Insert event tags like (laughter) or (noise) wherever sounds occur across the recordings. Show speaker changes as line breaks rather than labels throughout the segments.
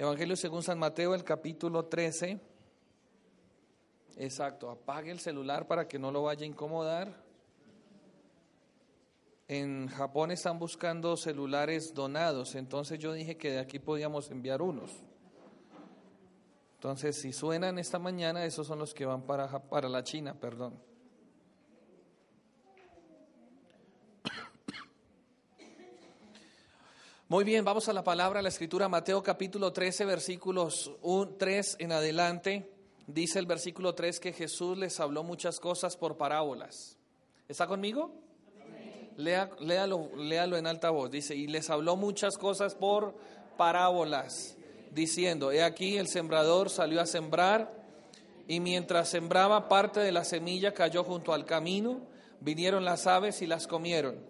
Evangelio según San Mateo, el capítulo 13. Exacto, apague el celular para que no lo vaya a incomodar. En Japón están buscando celulares donados, entonces yo dije que de aquí podíamos enviar unos. Entonces, si suenan esta mañana, esos son los que van para, para la China, perdón. Muy bien, vamos a la palabra, la escritura, Mateo capítulo 13, versículos 3 en adelante. Dice el versículo 3 que Jesús les habló muchas cosas por parábolas. ¿Está conmigo? Lea, léalo, léalo en alta voz. Dice, y les habló muchas cosas por parábolas, diciendo, he aquí el sembrador salió a sembrar, y mientras sembraba parte de la semilla cayó junto al camino, vinieron las aves y las comieron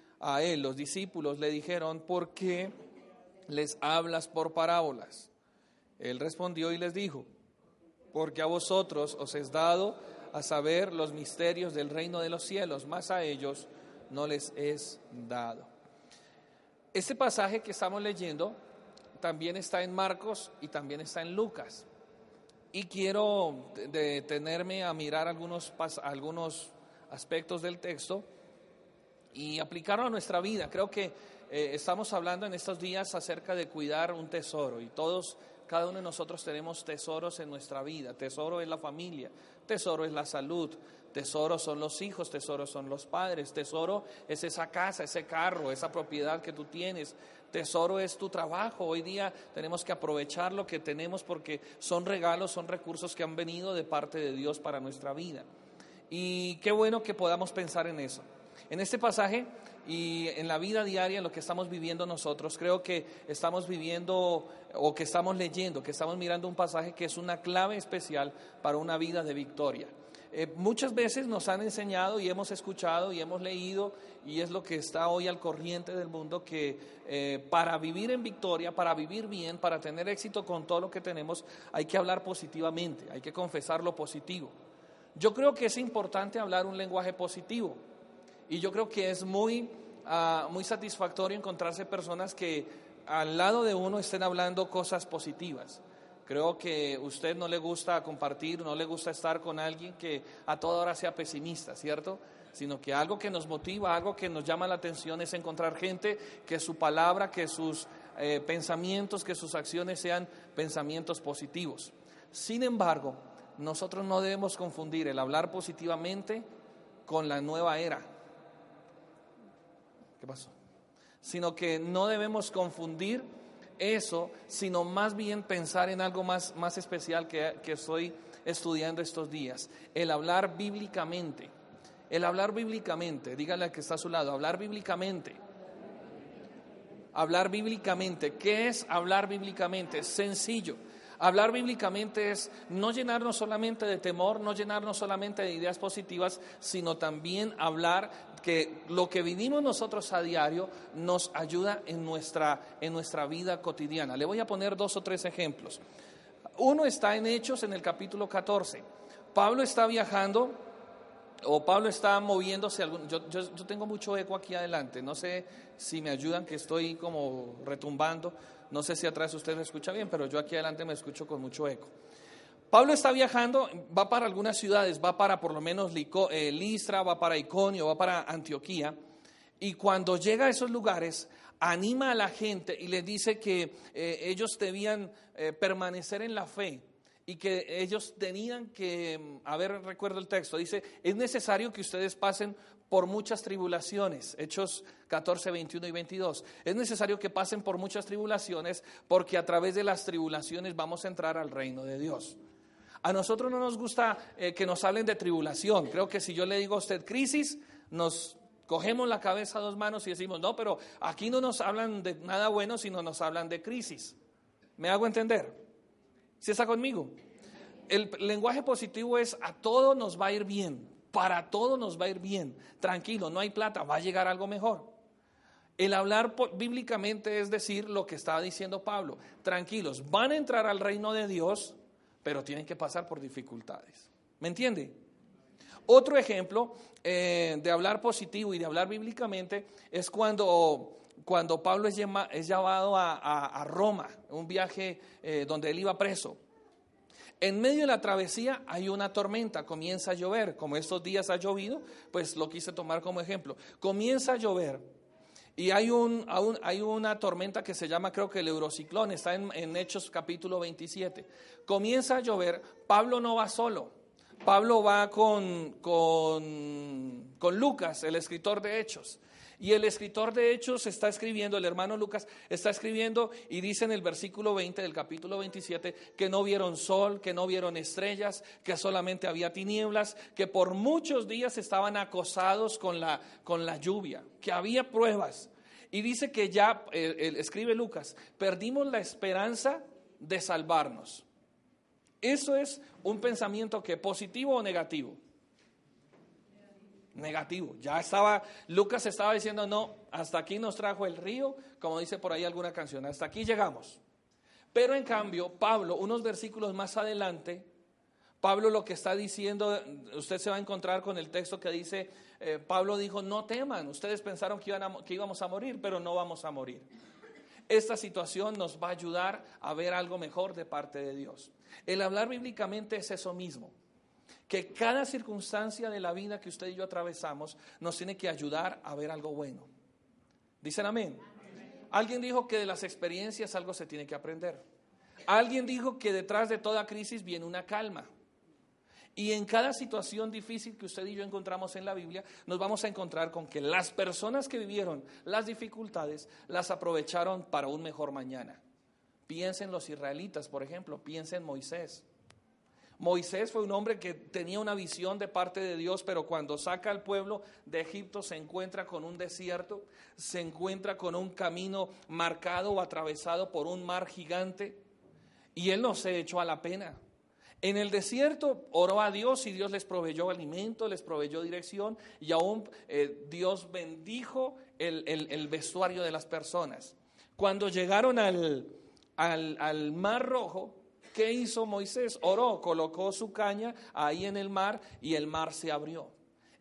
a él, los discípulos le dijeron, ¿por qué les hablas por parábolas? Él respondió y les dijo, porque a vosotros os es dado a saber los misterios del reino de los cielos, más a ellos no les es dado. Este pasaje que estamos leyendo también está en Marcos y también está en Lucas. Y quiero detenerme a mirar algunos, algunos aspectos del texto y aplicarlo a nuestra vida. Creo que eh, estamos hablando en estos días acerca de cuidar un tesoro y todos, cada uno de nosotros tenemos tesoros en nuestra vida. Tesoro es la familia, tesoro es la salud, tesoro son los hijos, tesoro son los padres, tesoro es esa casa, ese carro, esa propiedad que tú tienes. Tesoro es tu trabajo. Hoy día tenemos que aprovechar lo que tenemos porque son regalos, son recursos que han venido de parte de Dios para nuestra vida. Y qué bueno que podamos pensar en eso. En este pasaje y en la vida diaria, en lo que estamos viviendo nosotros, creo que estamos viviendo o que estamos leyendo, que estamos mirando un pasaje que es una clave especial para una vida de victoria. Eh, muchas veces nos han enseñado y hemos escuchado y hemos leído, y es lo que está hoy al corriente del mundo, que eh, para vivir en victoria, para vivir bien, para tener éxito con todo lo que tenemos, hay que hablar positivamente, hay que confesar lo positivo. Yo creo que es importante hablar un lenguaje positivo. Y yo creo que es muy, ah, muy satisfactorio encontrarse personas que al lado de uno estén hablando cosas positivas. Creo que usted no le gusta compartir, no le gusta estar con alguien que a toda hora sea pesimista, ¿cierto? Sino que algo que nos motiva, algo que nos llama la atención es encontrar gente que su palabra, que sus eh, pensamientos, que sus acciones sean pensamientos positivos. Sin embargo, nosotros no debemos confundir el hablar positivamente con la nueva era, ¿Qué pasó? Sino que no debemos confundir eso, sino más bien pensar en algo más, más especial que, que estoy estudiando estos días. El hablar bíblicamente. El hablar bíblicamente. Dígale al que está a su lado, hablar bíblicamente. Hablar bíblicamente. ¿Qué es hablar bíblicamente? Sencillo. Hablar bíblicamente es no llenarnos solamente de temor, no llenarnos solamente de ideas positivas, sino también hablar que lo que vivimos nosotros a diario nos ayuda en nuestra, en nuestra vida cotidiana. Le voy a poner dos o tres ejemplos. Uno está en Hechos en el capítulo 14. Pablo está viajando o Pablo está moviéndose. Yo, yo, tengo mucho eco aquí adelante. No sé si me ayudan, que estoy como retumbando. No sé si atrás usted me escucha bien, pero yo aquí adelante me escucho con mucho eco. Pablo está viajando, va para algunas ciudades, va para por lo menos eh, Listra, va para Iconio, va para Antioquía, y cuando llega a esos lugares, anima a la gente y le dice que eh, ellos debían eh, permanecer en la fe y que ellos tenían que, a ver, recuerdo el texto, dice, es necesario que ustedes pasen por muchas tribulaciones, Hechos 14, 21 y 22. Es necesario que pasen por muchas tribulaciones porque a través de las tribulaciones vamos a entrar al reino de Dios. A nosotros no nos gusta eh, que nos hablen de tribulación. Creo que si yo le digo a usted crisis, nos cogemos la cabeza a dos manos y decimos, no, pero aquí no nos hablan de nada bueno, sino nos hablan de crisis. ¿Me hago entender? ¿Sí está conmigo? El lenguaje positivo es a todo nos va a ir bien, para todo nos va a ir bien. Tranquilo, no hay plata, va a llegar algo mejor. El hablar bíblicamente es decir lo que estaba diciendo Pablo. Tranquilos, van a entrar al reino de Dios, pero tienen que pasar por dificultades. ¿Me entiende? Otro ejemplo eh, de hablar positivo y de hablar bíblicamente es cuando, cuando Pablo es, es llevado a, Roma, un viaje eh, donde él iba preso. En medio de la travesía hay una tormenta, comienza a llover, como estos días ha llovido, pues lo quise tomar como ejemplo. Comienza a llover y hay, un, hay una tormenta que se llama, creo que el Eurociclón, está en, Hechos capítulo 27. Comienza a llover, Pablo no va solo, Pablo va con, con, con Lucas, el escritor de Hechos. Y el escritor de Hechos está escribiendo, el hermano Lucas está escribiendo y dice en el versículo 20 del capítulo 27 que no vieron sol, que no vieron estrellas, que solamente había tinieblas, que por muchos días estaban acosados con la, con la lluvia, que había pruebas. Y dice que ya, escribe Lucas, perdimos la esperanza de salvarnos. Eso es un pensamiento que positivo o negativo negativo. Ya estaba, Lucas estaba diciendo, no, hasta aquí nos trajo el río, como dice por ahí alguna canción, hasta aquí llegamos. Pero en cambio, Pablo, unos versículos más adelante, Pablo lo que está diciendo, usted se va a encontrar con el texto que dice, eh, Pablo dijo, no teman, ustedes pensaron que, iban que íbamos a morir, pero no vamos a morir. Esta situación nos va a ayudar a ver algo mejor de parte de Dios. El hablar bíblicamente es eso mismo que cada circunstancia de la vida que usted y yo atravesamos nos tiene que ayudar a ver algo bueno. ¿Dicen amén? Alguien dijo que de las experiencias algo se tiene que aprender. Alguien dijo que detrás de toda crisis viene una calma. Y en cada situación difícil que usted y yo encontramos en la Biblia, nos vamos a encontrar con que las personas que vivieron las dificultades las aprovecharon para un mejor mañana. Piensen los israelitas, por ejemplo, piensen Moisés. Moisés fue un hombre que tenía una visión de parte de Dios, pero cuando saca al pueblo de Egipto se encuentra con un desierto, se encuentra con un camino marcado o atravesado por un mar gigante, y él no se echó a la pena. En el desierto oró a Dios y Dios les proveyó alimento, les proveyó dirección y aún eh, Dios bendijo el, vestuario de las personas. Cuando llegaron al, al mar rojo, ¿Qué hizo Moisés? Oró, colocó su caña ahí en el mar y el mar se abrió.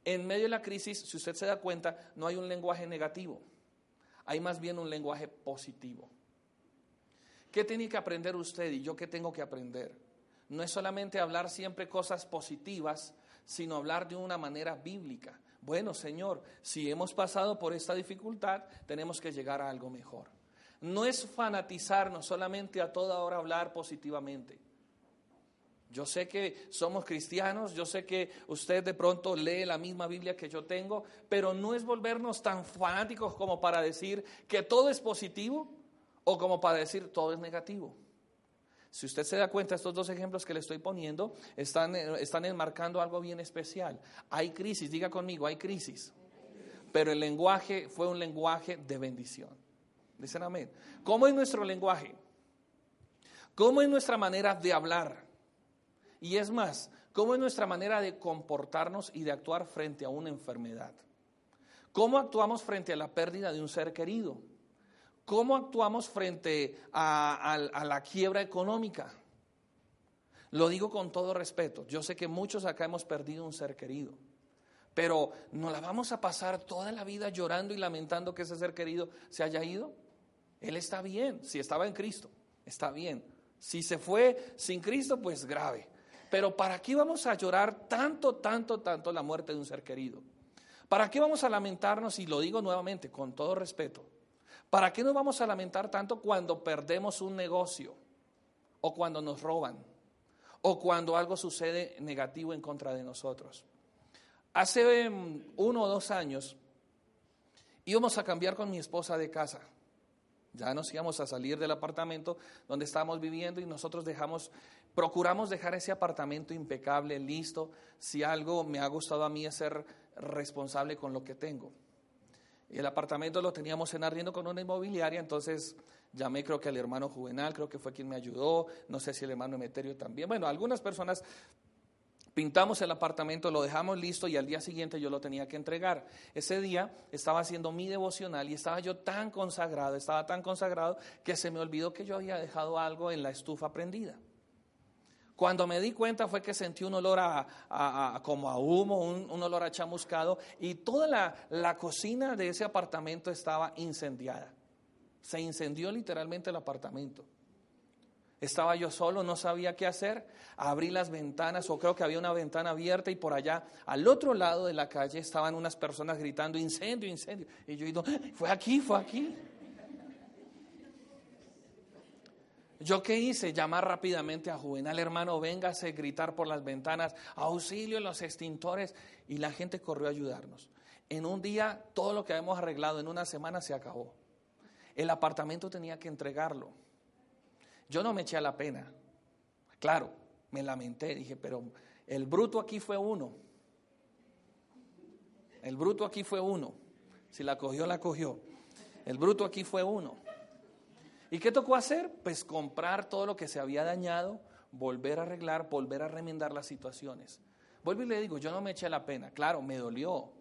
En medio de la crisis, si usted se da cuenta, no hay un lenguaje negativo, hay más bien un lenguaje positivo. ¿Qué tiene que aprender usted y yo qué tengo que aprender? No es solamente hablar siempre cosas positivas, sino hablar de una manera bíblica. Bueno, Señor, si hemos pasado por esta dificultad, tenemos que llegar a algo mejor no es fanatizarnos solamente a toda hora hablar positivamente. Yo sé que somos cristianos, yo sé que usted de pronto lee la misma Biblia que yo tengo, pero no es volvernos tan fanáticos como para decir que todo es positivo o como para decir todo es negativo. Si usted se da cuenta, estos dos ejemplos que le estoy poniendo están, están enmarcando algo bien especial. Hay crisis, diga conmigo, hay crisis. Pero el lenguaje fue un lenguaje de bendición. Dicen amén. ¿Cómo es nuestro lenguaje? ¿Cómo es nuestra manera de hablar? Y es más, ¿cómo es nuestra manera de comportarnos y de actuar frente a una enfermedad? ¿Cómo actuamos frente a la pérdida de un ser querido? ¿Cómo actuamos frente a, la quiebra económica? Lo digo con todo respeto. Yo sé que muchos acá hemos perdido un ser querido. Pero ¿no la vamos a pasar toda la vida llorando y lamentando que ese ser querido se haya ido? Él está bien, si estaba en Cristo, está bien. Si se fue sin Cristo, pues grave. Pero ¿para qué vamos a llorar tanto, tanto, tanto la muerte de un ser querido? ¿Para qué vamos a lamentarnos, y lo digo nuevamente con todo respeto, ¿para qué nos vamos a lamentar tanto cuando perdemos un negocio o cuando nos roban o cuando algo sucede negativo en contra de nosotros? Hace em, uno o dos años íbamos a cambiar con mi esposa de casa. Ya nos íbamos a salir del apartamento donde estábamos viviendo y nosotros dejamos, procuramos dejar ese apartamento impecable, listo. Si algo me ha gustado a mí es ser responsable con lo que tengo. El apartamento lo teníamos en arriendo con una inmobiliaria, entonces llamé creo que al hermano Juvenal, creo que fue quien me ayudó, no sé si el hermano Emeterio también. Bueno, algunas personas Pintamos el apartamento, lo dejamos listo y al día siguiente yo lo tenía que entregar. Ese día estaba haciendo mi devocional y estaba yo tan consagrado, estaba tan consagrado que se me olvidó que yo había dejado algo en la estufa prendida. Cuando me di cuenta fue que sentí un olor a, como a humo, un, olor a chamuscado y toda la, la cocina de ese apartamento estaba incendiada. Se incendió literalmente el apartamento. Estaba yo solo, no sabía qué hacer. Abrí las ventanas, o creo que había una ventana abierta, y por allá, al otro lado de la calle, estaban unas personas gritando: incendio, incendio. Y yo digo: fue aquí, fue aquí. ¿Yo qué hice? Llamar rápidamente a Juvenal, hermano, véngase, gritar por las ventanas, auxilio en los extintores. Y la gente corrió a ayudarnos. En un día, todo lo que habíamos arreglado en una semana se acabó. El apartamento tenía que entregarlo. Yo no me eché a la pena. Claro, me lamenté, dije, pero el bruto aquí fue uno. El bruto aquí fue uno. Si la cogió, la cogió. El bruto aquí fue uno. ¿Y qué tocó hacer? Pues comprar todo lo que se había dañado, volver a arreglar, volver a remendar las situaciones. Vuelvo y le digo, yo no me eché la pena. Claro, me dolió.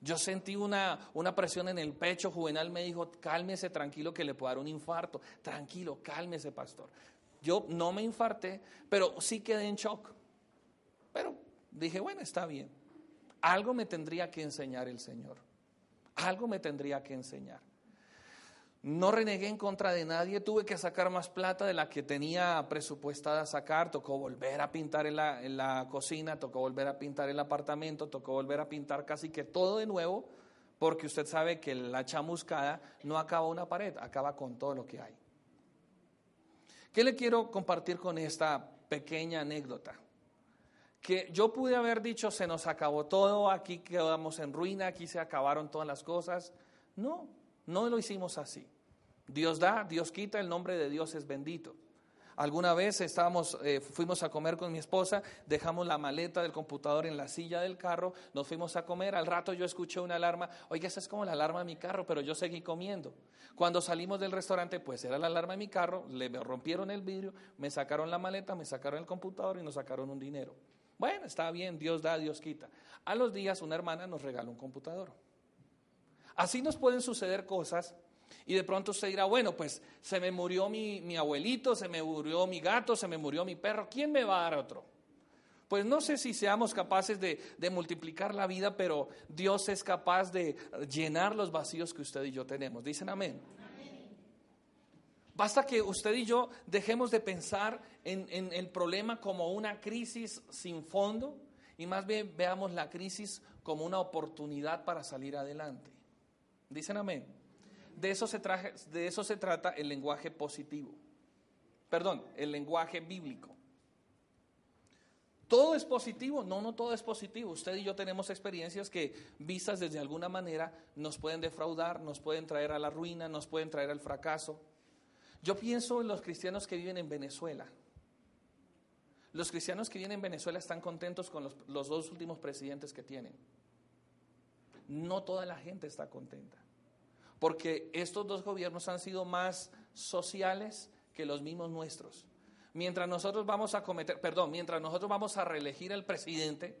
Yo sentí una, una presión en el pecho. Juvenal me dijo, cálmese, tranquilo, que le puede dar un infarto. Tranquilo, cálmese, pastor. Yo no me infarté, pero sí quedé en shock. Pero dije, bueno, está bien. Algo me tendría que enseñar el Señor. Algo me tendría que enseñar. No renegué en contra de nadie, tuve que sacar más plata de la que tenía presupuestada sacar, tocó volver a pintar en la, la, cocina, tocó volver a pintar el apartamento, tocó volver a pintar casi que todo de nuevo, porque usted sabe que la chamuscada no acaba una pared, acaba con todo lo que hay. ¿Qué le quiero compartir con esta pequeña anécdota? Que yo pude haber dicho, se nos acabó todo, aquí quedamos en ruina, aquí se acabaron todas las cosas. No, no lo hicimos así. Dios da, Dios quita, el nombre de Dios es bendito. Alguna vez estábamos, eh, fuimos a comer con mi esposa, dejamos la maleta del computador en la silla del carro, nos fuimos a comer, al rato yo escuché una alarma, oiga, esa es como la alarma de mi carro, pero yo seguí comiendo. Cuando salimos del restaurante, pues era la alarma de mi carro, le rompieron el vidrio, me sacaron la maleta, me sacaron el computador y nos sacaron un dinero. Bueno, está bien, Dios da, Dios quita. A los días una hermana nos regaló un computador. Así nos pueden suceder cosas y de pronto usted dirá, bueno, pues se me murió mi, abuelito, se me murió mi gato, se me murió mi perro, ¿quién me va a dar otro? Pues no sé si seamos capaces de, de, multiplicar la vida, pero Dios es capaz de llenar los vacíos que usted y yo tenemos. Dicen amén. Basta que usted y yo dejemos de pensar en, en el problema como una crisis sin fondo y más bien veamos la crisis como una oportunidad para salir adelante. Dicen amén. De eso, se de eso se trata el lenguaje positivo. Perdón, el lenguaje bíblico. ¿Todo es positivo? No, no todo es positivo. Usted y yo tenemos experiencias que, vistas desde alguna manera, nos pueden defraudar, nos pueden traer a la ruina, nos pueden traer al fracaso. Yo pienso en los cristianos que viven en Venezuela. Los cristianos que viven en Venezuela están contentos con los, los dos últimos presidentes que tienen no toda la gente está contenta. Porque estos dos gobiernos han sido más sociales que los mismos nuestros. Mientras nosotros vamos a cometer, perdón, mientras nosotros vamos a reelegir al presidente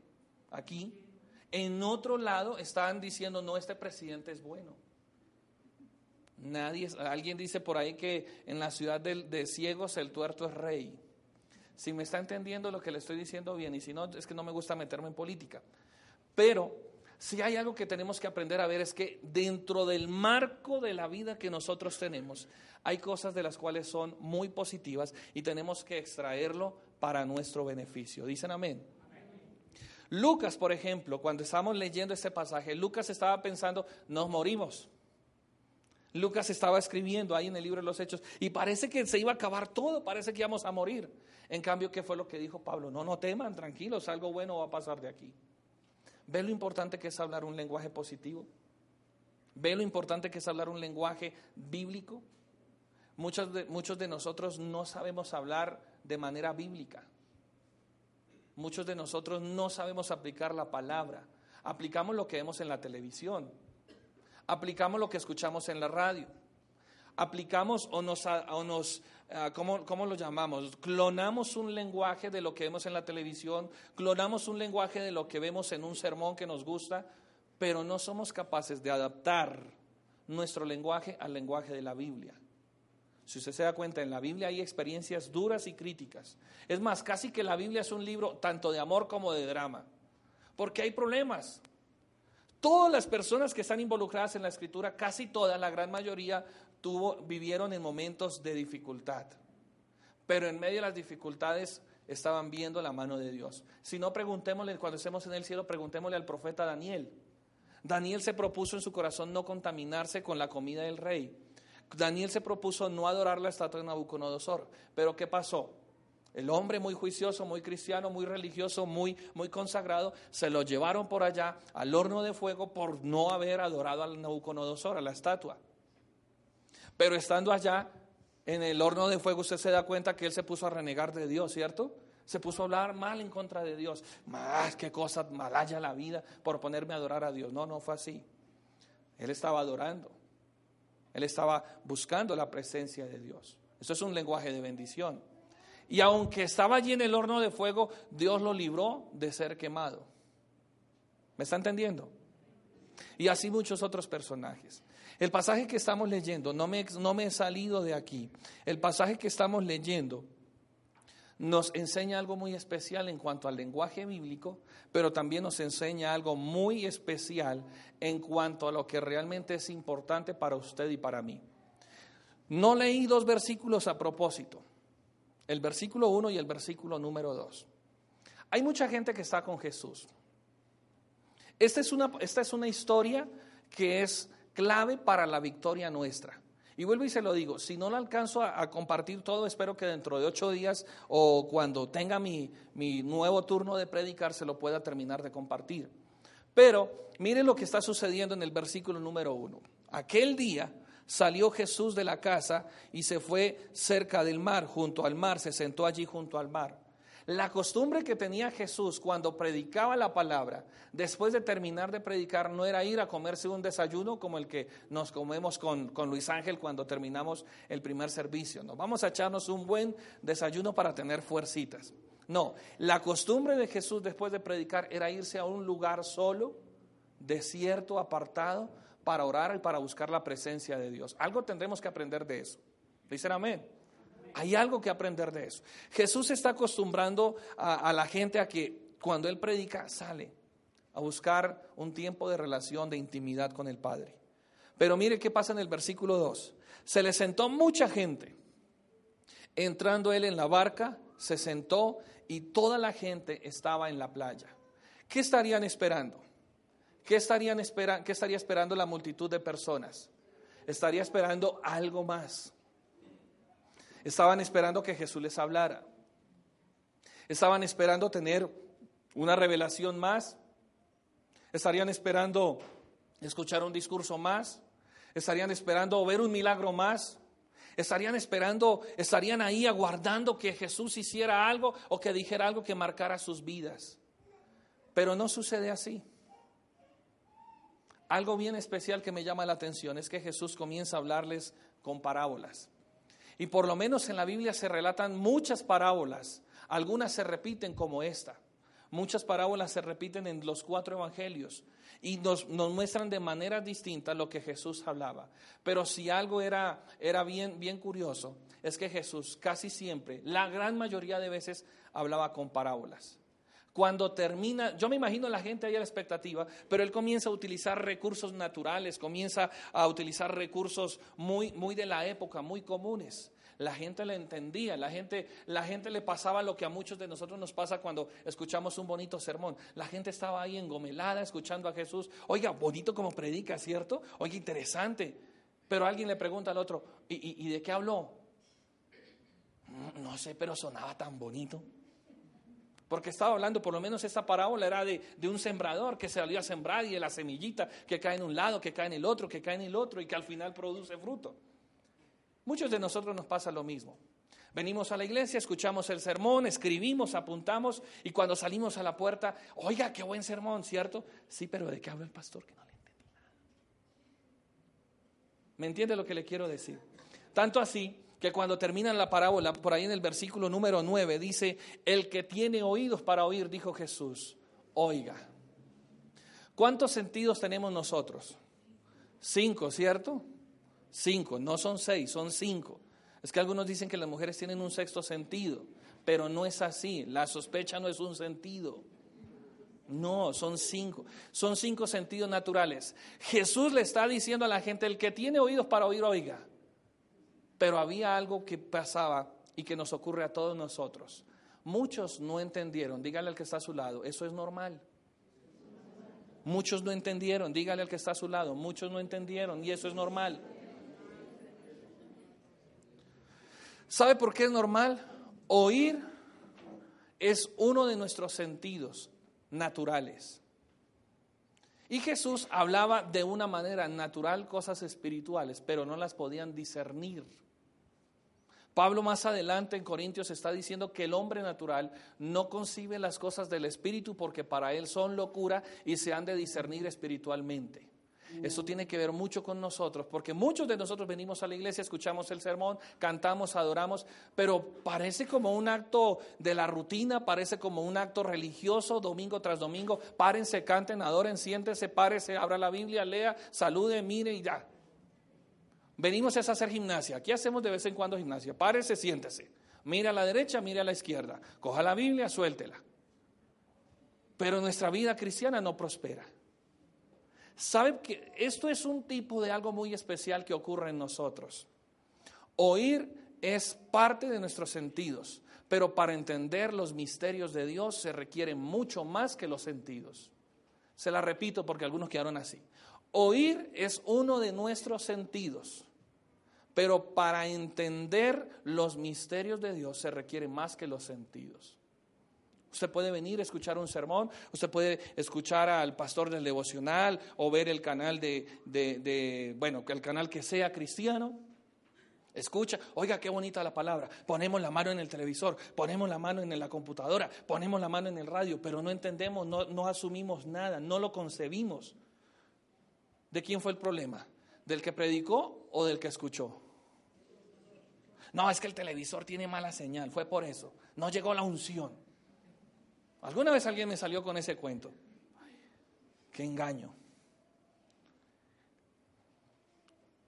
aquí, en otro lado están diciendo, no, este presidente es bueno. Nadie, alguien dice por ahí que en la ciudad de, de ciegos el tuerto es rey. Si me está entendiendo lo que le estoy diciendo bien, y si no, es que no me gusta meterme en política. Pero si hay algo que tenemos que aprender a ver es que dentro del marco de la vida que nosotros tenemos, hay cosas de las cuales son muy positivas y tenemos que extraerlo para nuestro beneficio. Dicen amén. Lucas, por ejemplo, cuando estábamos leyendo este pasaje, Lucas estaba pensando, nos morimos. Lucas estaba escribiendo ahí en el libro de los Hechos y parece que se iba a acabar todo, parece que íbamos a morir. En cambio, ¿qué fue lo que dijo Pablo? No, no teman, tranquilos, algo bueno va a pasar de aquí. ¿Ve lo importante que es hablar un lenguaje positivo? ¿Ve lo importante que es hablar un lenguaje bíblico? Muchos de, muchos de nosotros no sabemos hablar de manera bíblica. Muchos de nosotros no sabemos aplicar la palabra. Aplicamos lo que vemos en la televisión. aplicamos lo que escuchamos en la radio. Aplicamos o nos, o nos ah, ¿cómo, ¿cómo, lo llamamos? Clonamos un lenguaje de lo que vemos en la televisión, clonamos un lenguaje de lo que vemos en un sermón que nos gusta, pero no somos capaces de adaptar nuestro lenguaje al lenguaje de la Biblia. Si usted se da cuenta, en la Biblia hay experiencias duras y críticas. Es más, casi que la Biblia es un libro tanto de amor como de drama, porque hay problemas. Todas las personas que están involucradas en la escritura, casi todas, la gran mayoría, vivieron en momentos de dificultad. Pero en medio de las dificultades estaban viendo la mano de Dios. Si no, preguntémosle, cuando estemos en el cielo, preguntémosle al profeta Daniel. Daniel se propuso en su corazón no contaminarse con la comida del rey. Daniel se propuso no adorar la estatua de Nabucodonosor. Pero ¿qué pasó? El hombre muy juicioso, muy cristiano, muy religioso, muy, muy consagrado, se lo llevaron por allá al horno de fuego por no haber adorado al Nabucodonosor, a la estatua. Pero estando allá en el horno de fuego, usted se da cuenta que él se puso a renegar de Dios, ¿cierto? Se puso a hablar mal en contra de Dios. Más qué cosa malaya la vida por ponerme a adorar a Dios. No, no fue así. Él estaba adorando. Él estaba buscando la presencia de Dios. Eso es un lenguaje de bendición. Y aunque estaba allí en el horno de fuego, Dios lo libró de ser quemado. ¿Me está entendiendo? Y así muchos otros personajes. El pasaje que estamos leyendo, no me, no me he salido de aquí, el pasaje que estamos leyendo nos enseña algo muy especial en cuanto al lenguaje bíblico, pero también nos enseña algo muy especial en cuanto a lo que realmente es importante para usted y para mí. No leí dos versículos a propósito, el versículo 1 y el versículo número 2. Hay mucha gente que está con Jesús. Esta es una, esta es una historia que es clave para la victoria nuestra. Y vuelvo y se lo digo, si no lo alcanzo a, compartir todo, espero que dentro de ocho días o cuando tenga mi, mi nuevo turno de predicar se lo pueda terminar de compartir. Pero miren lo que está sucediendo en el versículo número uno. Aquel día salió Jesús de la casa y se fue cerca del mar, junto al mar, se sentó allí junto al mar. La costumbre que tenía Jesús cuando predicaba la palabra, después de terminar de predicar, no era ir a comerse un desayuno como el que nos comemos con, Luis Ángel cuando terminamos el primer servicio. Nos vamos a echarnos un buen desayuno para tener fuercitas. No, la costumbre de Jesús después de predicar era irse a un lugar solo, desierto, apartado, para orar y para buscar la presencia de Dios. Algo tendremos que aprender de eso. Dicen amén. Hay algo que aprender de eso. Jesús está acostumbrando a, la gente a que cuando Él predica sale a buscar un tiempo de relación, de intimidad con el Padre. Pero mire qué pasa en el versículo 2. Se le sentó mucha gente. Entrando Él en la barca, se sentó y toda la gente estaba en la playa. ¿Qué estarían esperando? ¿Qué, estarían ¿Qué estaría esperando la multitud de personas? Estaría esperando algo más. Estaban esperando que Jesús les hablara. Estaban esperando tener una revelación más. Estarían esperando escuchar un discurso más. Estarían esperando ver un milagro más. Estarían esperando, estarían ahí aguardando que Jesús hiciera algo o que dijera algo que marcara sus vidas. Pero no sucede así. Algo bien especial que me llama la atención es que Jesús comienza a hablarles con parábolas. Y por lo menos en la Biblia se relatan muchas parábolas. Algunas se repiten como esta. Muchas parábolas se repiten en los cuatro evangelios y nos, muestran de manera distinta lo que Jesús hablaba. Pero si algo era, era bien, bien curioso, es que Jesús casi siempre, la gran mayoría de veces, hablaba con parábolas. Cuando termina, yo me imagino la gente ahí a la expectativa, pero él comienza a utilizar recursos naturales, comienza a utilizar recursos muy, muy de la época, muy comunes. La gente le entendía, la gente, la gente le pasaba lo que a muchos de nosotros nos pasa cuando escuchamos un bonito sermón. La gente estaba ahí engomelada escuchando a Jesús. Oiga, bonito como predica, ¿cierto? Oiga, interesante. Pero alguien le pregunta al otro, ¿y, de qué habló? Mm, no sé, pero sonaba tan bonito. Porque estaba hablando, por lo menos esta parábola era de, un sembrador que salió a sembrar y de la semillita que cae en un lado, que cae en el otro, que cae en el otro y que al final produce fruto. Muchos de nosotros nos pasa lo mismo. Venimos a la iglesia, escuchamos el sermón, escribimos, apuntamos y cuando salimos a la puerta, oiga, qué buen sermón, ¿cierto? Sí, pero ¿de qué habla el pastor? Que no le entendí nada. ¿Me entiende lo que le quiero decir? Tanto así que cuando termina la parábola, por ahí en el versículo número 9, dice, el que tiene oídos para oír, dijo Jesús, oiga. ¿Cuántos sentidos tenemos nosotros? Cinco, ¿cierto? Cinco, no son seis, son cinco. Es que algunos dicen que las mujeres tienen un sexto sentido, pero no es así. La sospecha no es un sentido. No, son cinco. Son cinco sentidos naturales. Jesús le está diciendo a la gente, el que tiene oídos para oír, oiga. Pero había algo que pasaba y que nos ocurre a todos nosotros. Muchos no entendieron, dígale al que está a su lado, eso es normal. Muchos no entendieron, dígale al que está a su lado, muchos no entendieron y eso es normal. ¿Sabe por qué es normal? Oír es uno de nuestros sentidos naturales. Y Jesús hablaba de una manera natural cosas espirituales, pero no las podían discernir. Pablo más adelante en Corintios está diciendo que el hombre natural no concibe las cosas del Espíritu porque para él son locura y se han de discernir espiritualmente. Eso tiene que ver mucho con nosotros, porque muchos de nosotros venimos a la iglesia, escuchamos el sermón, cantamos, adoramos, pero parece como un acto de la rutina, parece como un acto religioso, domingo tras domingo. Párense, canten, adoren, siéntense, párese, abra la Biblia, lea, salude, mire y ya. Venimos a hacer gimnasia. Aquí hacemos de vez en cuando gimnasia. Párese, siéntese. Mire a la derecha, mire a la izquierda. Coja la Biblia, suéltela. Pero nuestra vida cristiana no prospera. ¿Sabe que esto es un tipo de algo muy especial que ocurre en nosotros? Oír es parte de nuestros sentidos, pero para entender los misterios de Dios se requiere mucho más que los sentidos. Se la repito porque algunos quedaron así. Oír es uno de nuestros sentidos, pero para entender los misterios de Dios se requiere más que los sentidos. Usted puede venir a escuchar un sermón, usted puede escuchar al pastor del devocional o ver el canal de, bueno, el canal que sea cristiano. Escucha, oiga qué bonita la palabra. Ponemos la mano en el televisor, ponemos la mano en la computadora, ponemos la mano en el radio, pero no entendemos, no asumimos nada, no lo concebimos. ¿De quién fue el problema? ¿Del que predicó o del que escuchó? No, es que el televisor tiene mala señal, fue por eso. No llegó la unción. Alguna vez alguien me salió con ese cuento. qué engaño.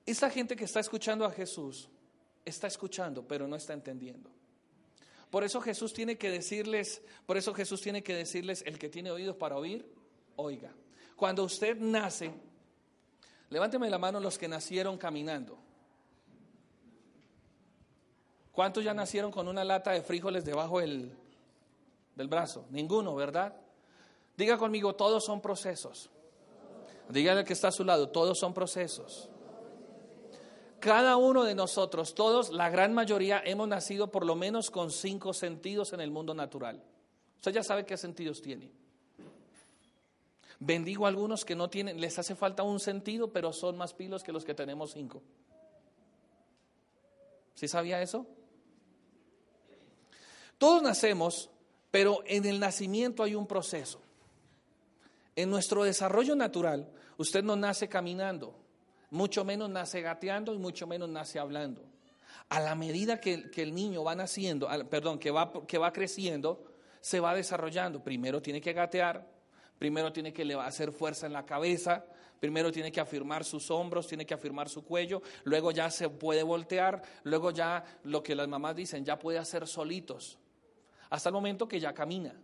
Esta gente que está escuchando a Jesús está escuchando, pero no está entendiendo. Por eso Jesús tiene que decirles, por eso Jesús tiene que decirles, el que tiene oídos para oír, oiga. Cuando usted nace, levánteme la mano los que nacieron caminando. ¿Cuántos ya nacieron con una lata de frijoles debajo del, del brazo? Ninguno, ¿verdad? Diga conmigo, todos son procesos. Dígale al que está a su lado, todos son procesos. Cada uno de nosotros, todos, la gran mayoría, hemos nacido por lo menos con cinco sentidos en el mundo natural. Usted ya sabe qué sentidos tiene. Bendigo a algunos que no tienen, les hace falta un sentido, pero son más pilos que los que tenemos cinco. ¿Sí sabía eso? Todos nacemos pero en el nacimiento hay un proceso. En nuestro desarrollo natural, usted no nace caminando, mucho menos nace gateando y mucho menos nace hablando. A la medida que, el niño va naciendo, perdón, que va, que va creciendo, se va desarrollando. Primero tiene que gatear, primero tiene que hacer fuerza en la cabeza, primero tiene que afirmar sus hombros, tiene que afirmar su cuello, luego ya se puede voltear, luego ya lo que las mamás dicen, ya puede hacer solitos hasta el momento que ya camina.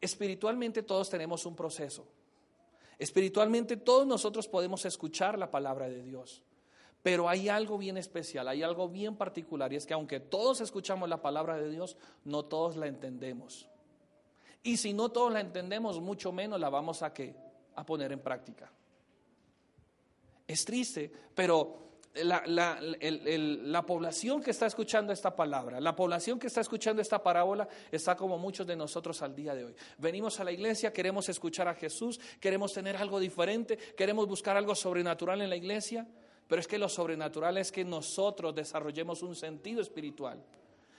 Espiritualmente todos tenemos un proceso. Espiritualmente todos nosotros podemos escuchar la palabra de Dios. Pero hay algo bien especial, hay algo bien particular y es que aunque todos escuchamos la palabra de Dios, no todos la entendemos. Y si no todos la entendemos, mucho menos la vamos a, a poner en práctica. Es triste, pero la, población que está escuchando esta palabra, la población que está escuchando esta parábola, está como muchos de nosotros al día de hoy. Venimos a la iglesia, queremos escuchar a Jesús, queremos tener algo diferente, queremos buscar algo sobrenatural en la iglesia, pero es que lo sobrenatural es que nosotros desarrollemos un sentido espiritual.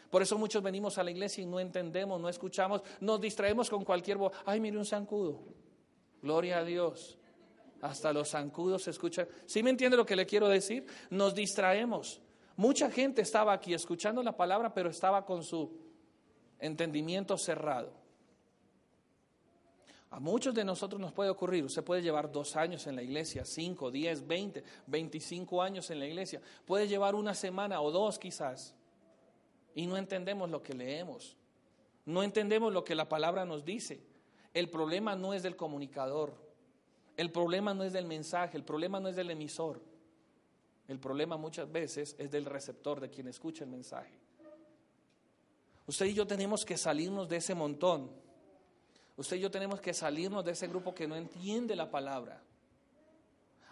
Por eso muchos venimos a la iglesia y no entendemos, no escuchamos, nos distraemos con cualquier voz. Ay, mire un zancudo. Gloria a Dios. Hasta los zancudos se escuchan. ¿Sí me entiende lo que le quiero decir? Nos distraemos. Mucha gente estaba aquí escuchando la palabra, pero estaba con su entendimiento cerrado. A muchos de nosotros nos puede ocurrir, usted puede llevar dos años en la iglesia, cinco, diez, veinte, veinticinco años en la iglesia, puede llevar una semana o dos quizás, y no entendemos lo que leemos, no entendemos lo que la palabra nos dice. El problema no es del comunicador, el problema no es del mensaje, el problema no es del emisor, el problema muchas veces es del receptor, de quien escucha el mensaje. Usted y yo tenemos que salirnos de ese montón Usted y yo tenemos que salirnos de ese grupo que no entiende la palabra.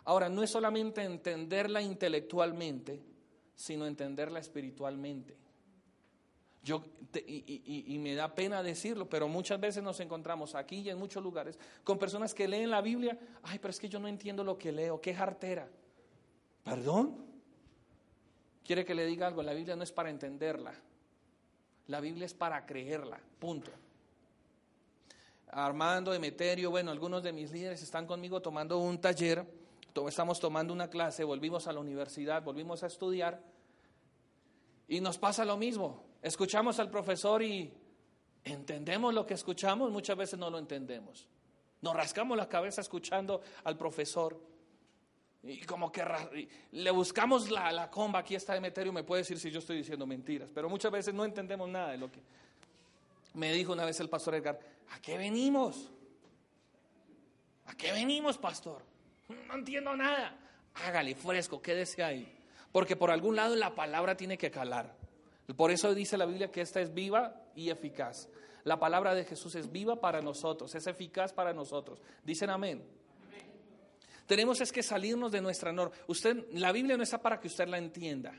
Ahora, no es solamente entenderla intelectualmente, sino entenderla espiritualmente. Yo, y, me da pena decirlo, pero muchas veces nos encontramos aquí y en muchos lugares con personas que leen la Biblia. Ay, pero es que yo no entiendo lo que leo, qué jartera. ¿Perdón? ¿Quiere que le diga algo? La Biblia no es para entenderla. La Biblia es para creerla. Punto. Armando, Emeterio, bueno, algunos de mis líderes están conmigo tomando un taller, estamos tomando una clase, volvimos a la universidad, volvimos a estudiar y nos pasa lo mismo. Escuchamos al profesor y entendemos lo que escuchamos, muchas veces no lo entendemos. Nos rascamos la cabeza escuchando al profesor y como que le buscamos la, la comba, aquí está Emeterio, me puede decir si yo estoy diciendo mentiras, pero muchas veces no entendemos nada de lo que... Me dijo una vez el pastor Edgar, ¿A qué venimos? ¿A qué venimos, pastor? No entiendo nada. Hágale fresco, quédese ahí. Porque por algún lado la palabra tiene que calar. Por eso dice la Biblia que esta es viva y eficaz. La palabra de Jesús es viva para nosotros, es eficaz para nosotros. Dicen amén. Tenemos es que salirnos de nuestra norma. Usted, la Biblia no está para que usted la entienda.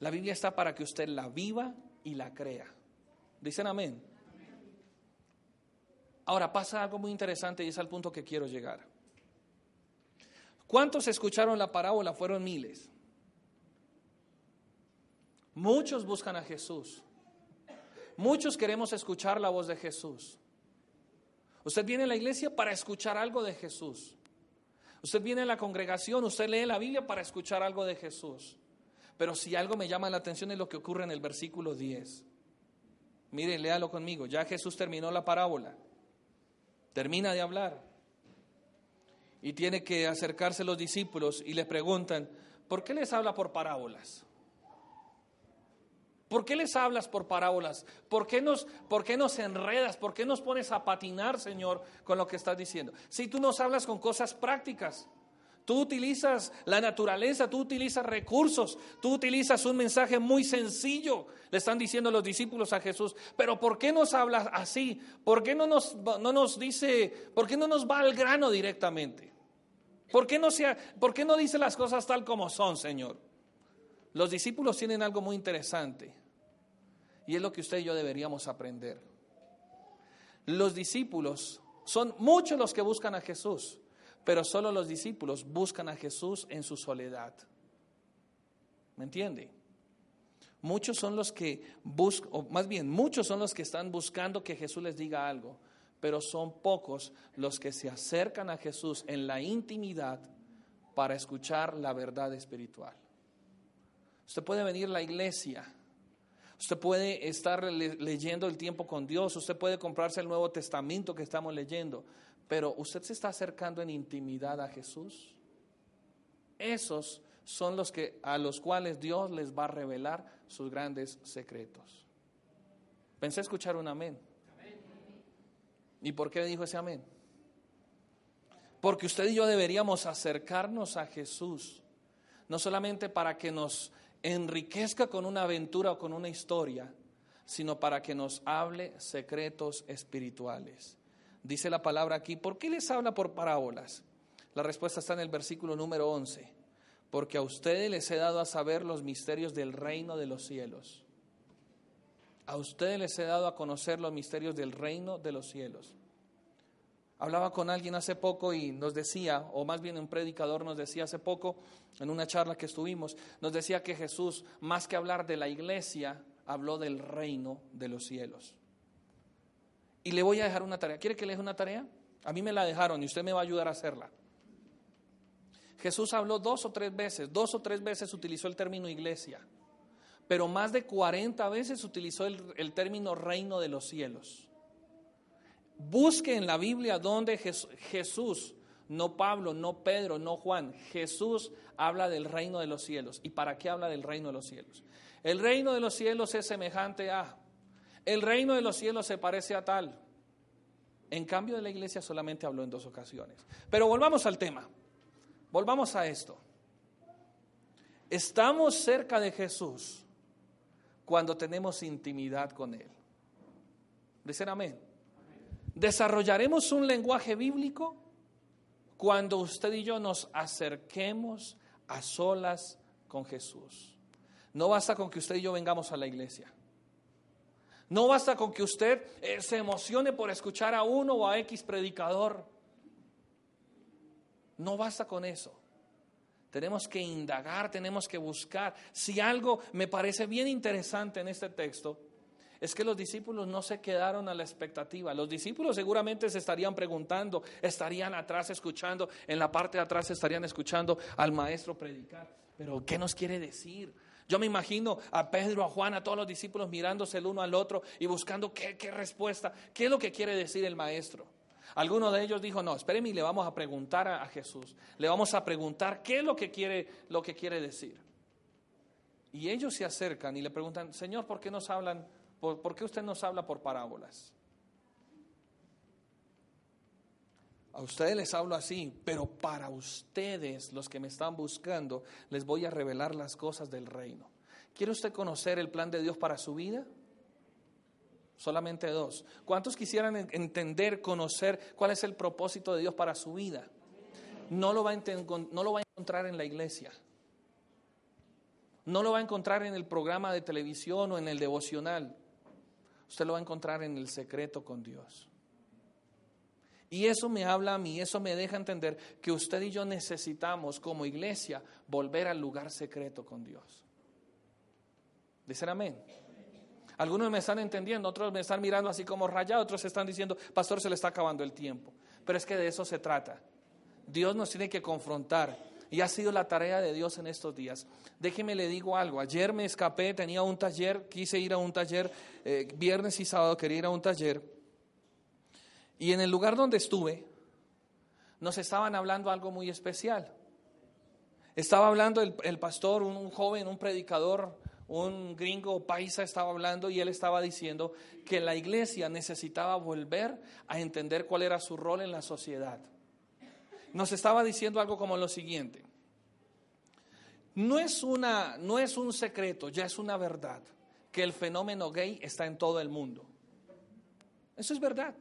La Biblia está para que usted la viva y la crea. Dicen amén. Ahora pasa algo muy interesante y es al punto que quiero llegar. ¿Cuántos escucharon la parábola? Fueron miles. Muchos buscan a Jesús. Muchos queremos escuchar la voz de Jesús. Usted viene a la iglesia para escuchar algo de Jesús. Usted viene a la congregación, usted lee la Biblia para escuchar algo de Jesús. Pero si algo me llama la atención es lo que ocurre en el versículo 10. Mire, léalo conmigo. Ya Jesús terminó la parábola termina de hablar y tiene que acercarse los discípulos y les preguntan, ¿por qué les habla por parábolas? ¿Por qué les hablas por parábolas? ¿Por qué, nos, ¿Por qué nos enredas? ¿Por qué nos pones a patinar, Señor, con lo que estás diciendo? Si tú nos hablas con cosas prácticas, Tú utilizas la naturaleza, tú utilizas recursos, tú utilizas un mensaje muy sencillo, le están diciendo los discípulos a Jesús. Pero ¿por qué nos hablas así? ¿Por qué no nos, no nos dice, por qué no nos va al grano directamente? ¿Por qué, no sea, ¿Por qué no dice las cosas tal como son, Señor? Los discípulos tienen algo muy interesante y es lo que usted y yo deberíamos aprender. Los discípulos son muchos los que buscan a Jesús, pero solo los discípulos buscan a Jesús en su soledad. ¿Me entiende? Muchos son los que buscan, o más bien, muchos son los que están buscando que Jesús les diga algo, pero son pocos los que se acercan a Jesús en la intimidad para escuchar la verdad espiritual. Usted puede venir a la iglesia, usted puede estar leyendo el tiempo con Dios, usted puede comprarse el Nuevo Testamento que estamos leyendo, pero usted se está acercando en intimidad a Jesús. Esos son los que a los cuales Dios les va a revelar sus grandes secretos. Pensé escuchar un amén. ¿Y por qué dijo ese amén? Porque usted y yo deberíamos acercarnos a Jesús, no solamente para que nos enriquezca con una aventura o con una historia, sino para que nos hable secretos espirituales. Dice la palabra aquí, ¿por qué les habla por parábolas? La respuesta está en el versículo número 11. Porque a ustedes les he dado a saber los misterios del reino de los cielos. A ustedes les he dado a conocer los misterios del reino de los cielos. Hablaba con alguien hace poco y nos decía, o más bien un predicador nos decía hace poco, en una charla que estuvimos, nos decía que Jesús, más que hablar de la iglesia, habló del reino de los cielos. Y le voy a dejar una tarea. ¿Quiere que le deje una tarea? A mí me la dejaron y usted me va a ayudar a hacerla. Jesús habló dos o tres veces, dos o tres veces utilizó el término iglesia, pero más de 40 veces utilizó el, el término reino de los cielos. Busque en la Biblia donde Jesús, no Pablo, no Pedro, no Juan, Jesús habla del reino de los cielos. ¿Y para qué habla del reino de los cielos? El reino de los cielos es semejante a, el reino de los cielos se parece a tal. En cambio de la iglesia solamente habló en dos ocasiones. Pero volvamos al tema. Volvamos a esto. Estamos cerca de Jesús cuando tenemos intimidad con Él. Dicen amén. Desarrollaremos un lenguaje bíblico cuando usted y yo nos acerquemos a solas con Jesús. No basta con que usted y yo vengamos a la iglesia. No basta con que usted eh, se emocione por escuchar a uno o a X predicador. No basta con eso. Tenemos que indagar, tenemos que buscar. Si algo me parece bien interesante en este texto, es que los discípulos no se quedaron a la expectativa. Los discípulos seguramente se estarían preguntando, estarían atrás escuchando, en la parte de atrás estarían escuchando al maestro predicar. Pero ¿qué nos quiere decir? Yo me imagino a Pedro, a Juan, a todos los discípulos mirándose el uno al otro y buscando qué, respuesta, qué es lo que quiere decir el maestro. Alguno de ellos dijo, no, espéreme y le vamos a preguntar a, Jesús. Le vamos a preguntar qué es lo que quiere, lo que quiere decir. Y ellos se acercan y le preguntan, Señor, ¿por qué nos hablan? ¿Por, qué usted nos habla por parábolas? A ustedes les hablo así, pero para ustedes, los que me están buscando, les voy a revelar las cosas del reino. ¿Quiere usted conocer el plan de Dios para su vida? Solamente dos. ¿Cuántos quisieran entender, conocer cuál es el propósito de Dios para su vida? No lo, va a no lo va a encontrar en la iglesia. No lo va a encontrar en el programa de televisión o en el devocional. Usted lo va a encontrar en el secreto con Dios. Y eso me habla a mí, eso me deja entender que usted y yo necesitamos como iglesia volver al lugar secreto con Dios. Dicen amén. Algunos me están entendiendo, otros me están mirando así como rayado, otros están diciendo, pastor, se le está acabando el tiempo. Pero es que de eso se trata. Dios nos tiene que confrontar. Y ha sido la tarea de Dios en estos días. Déjeme le digo algo. Ayer me escapé, tenía un taller, quise ir a un taller, eh, viernes y sábado quería ir a un taller. Y en el lugar donde estuve, nos estaban hablando algo muy especial. Estaba hablando el, el pastor, un joven, un predicador un gringo paisa estaba hablando y él estaba diciendo que la iglesia necesitaba volver a entender cuál era su rol en la sociedad. Nos estaba diciendo algo como lo siguiente. No es, una, no es un secreto, ya es una verdad, que el fenómeno gay está en todo el mundo. Eso es verdad.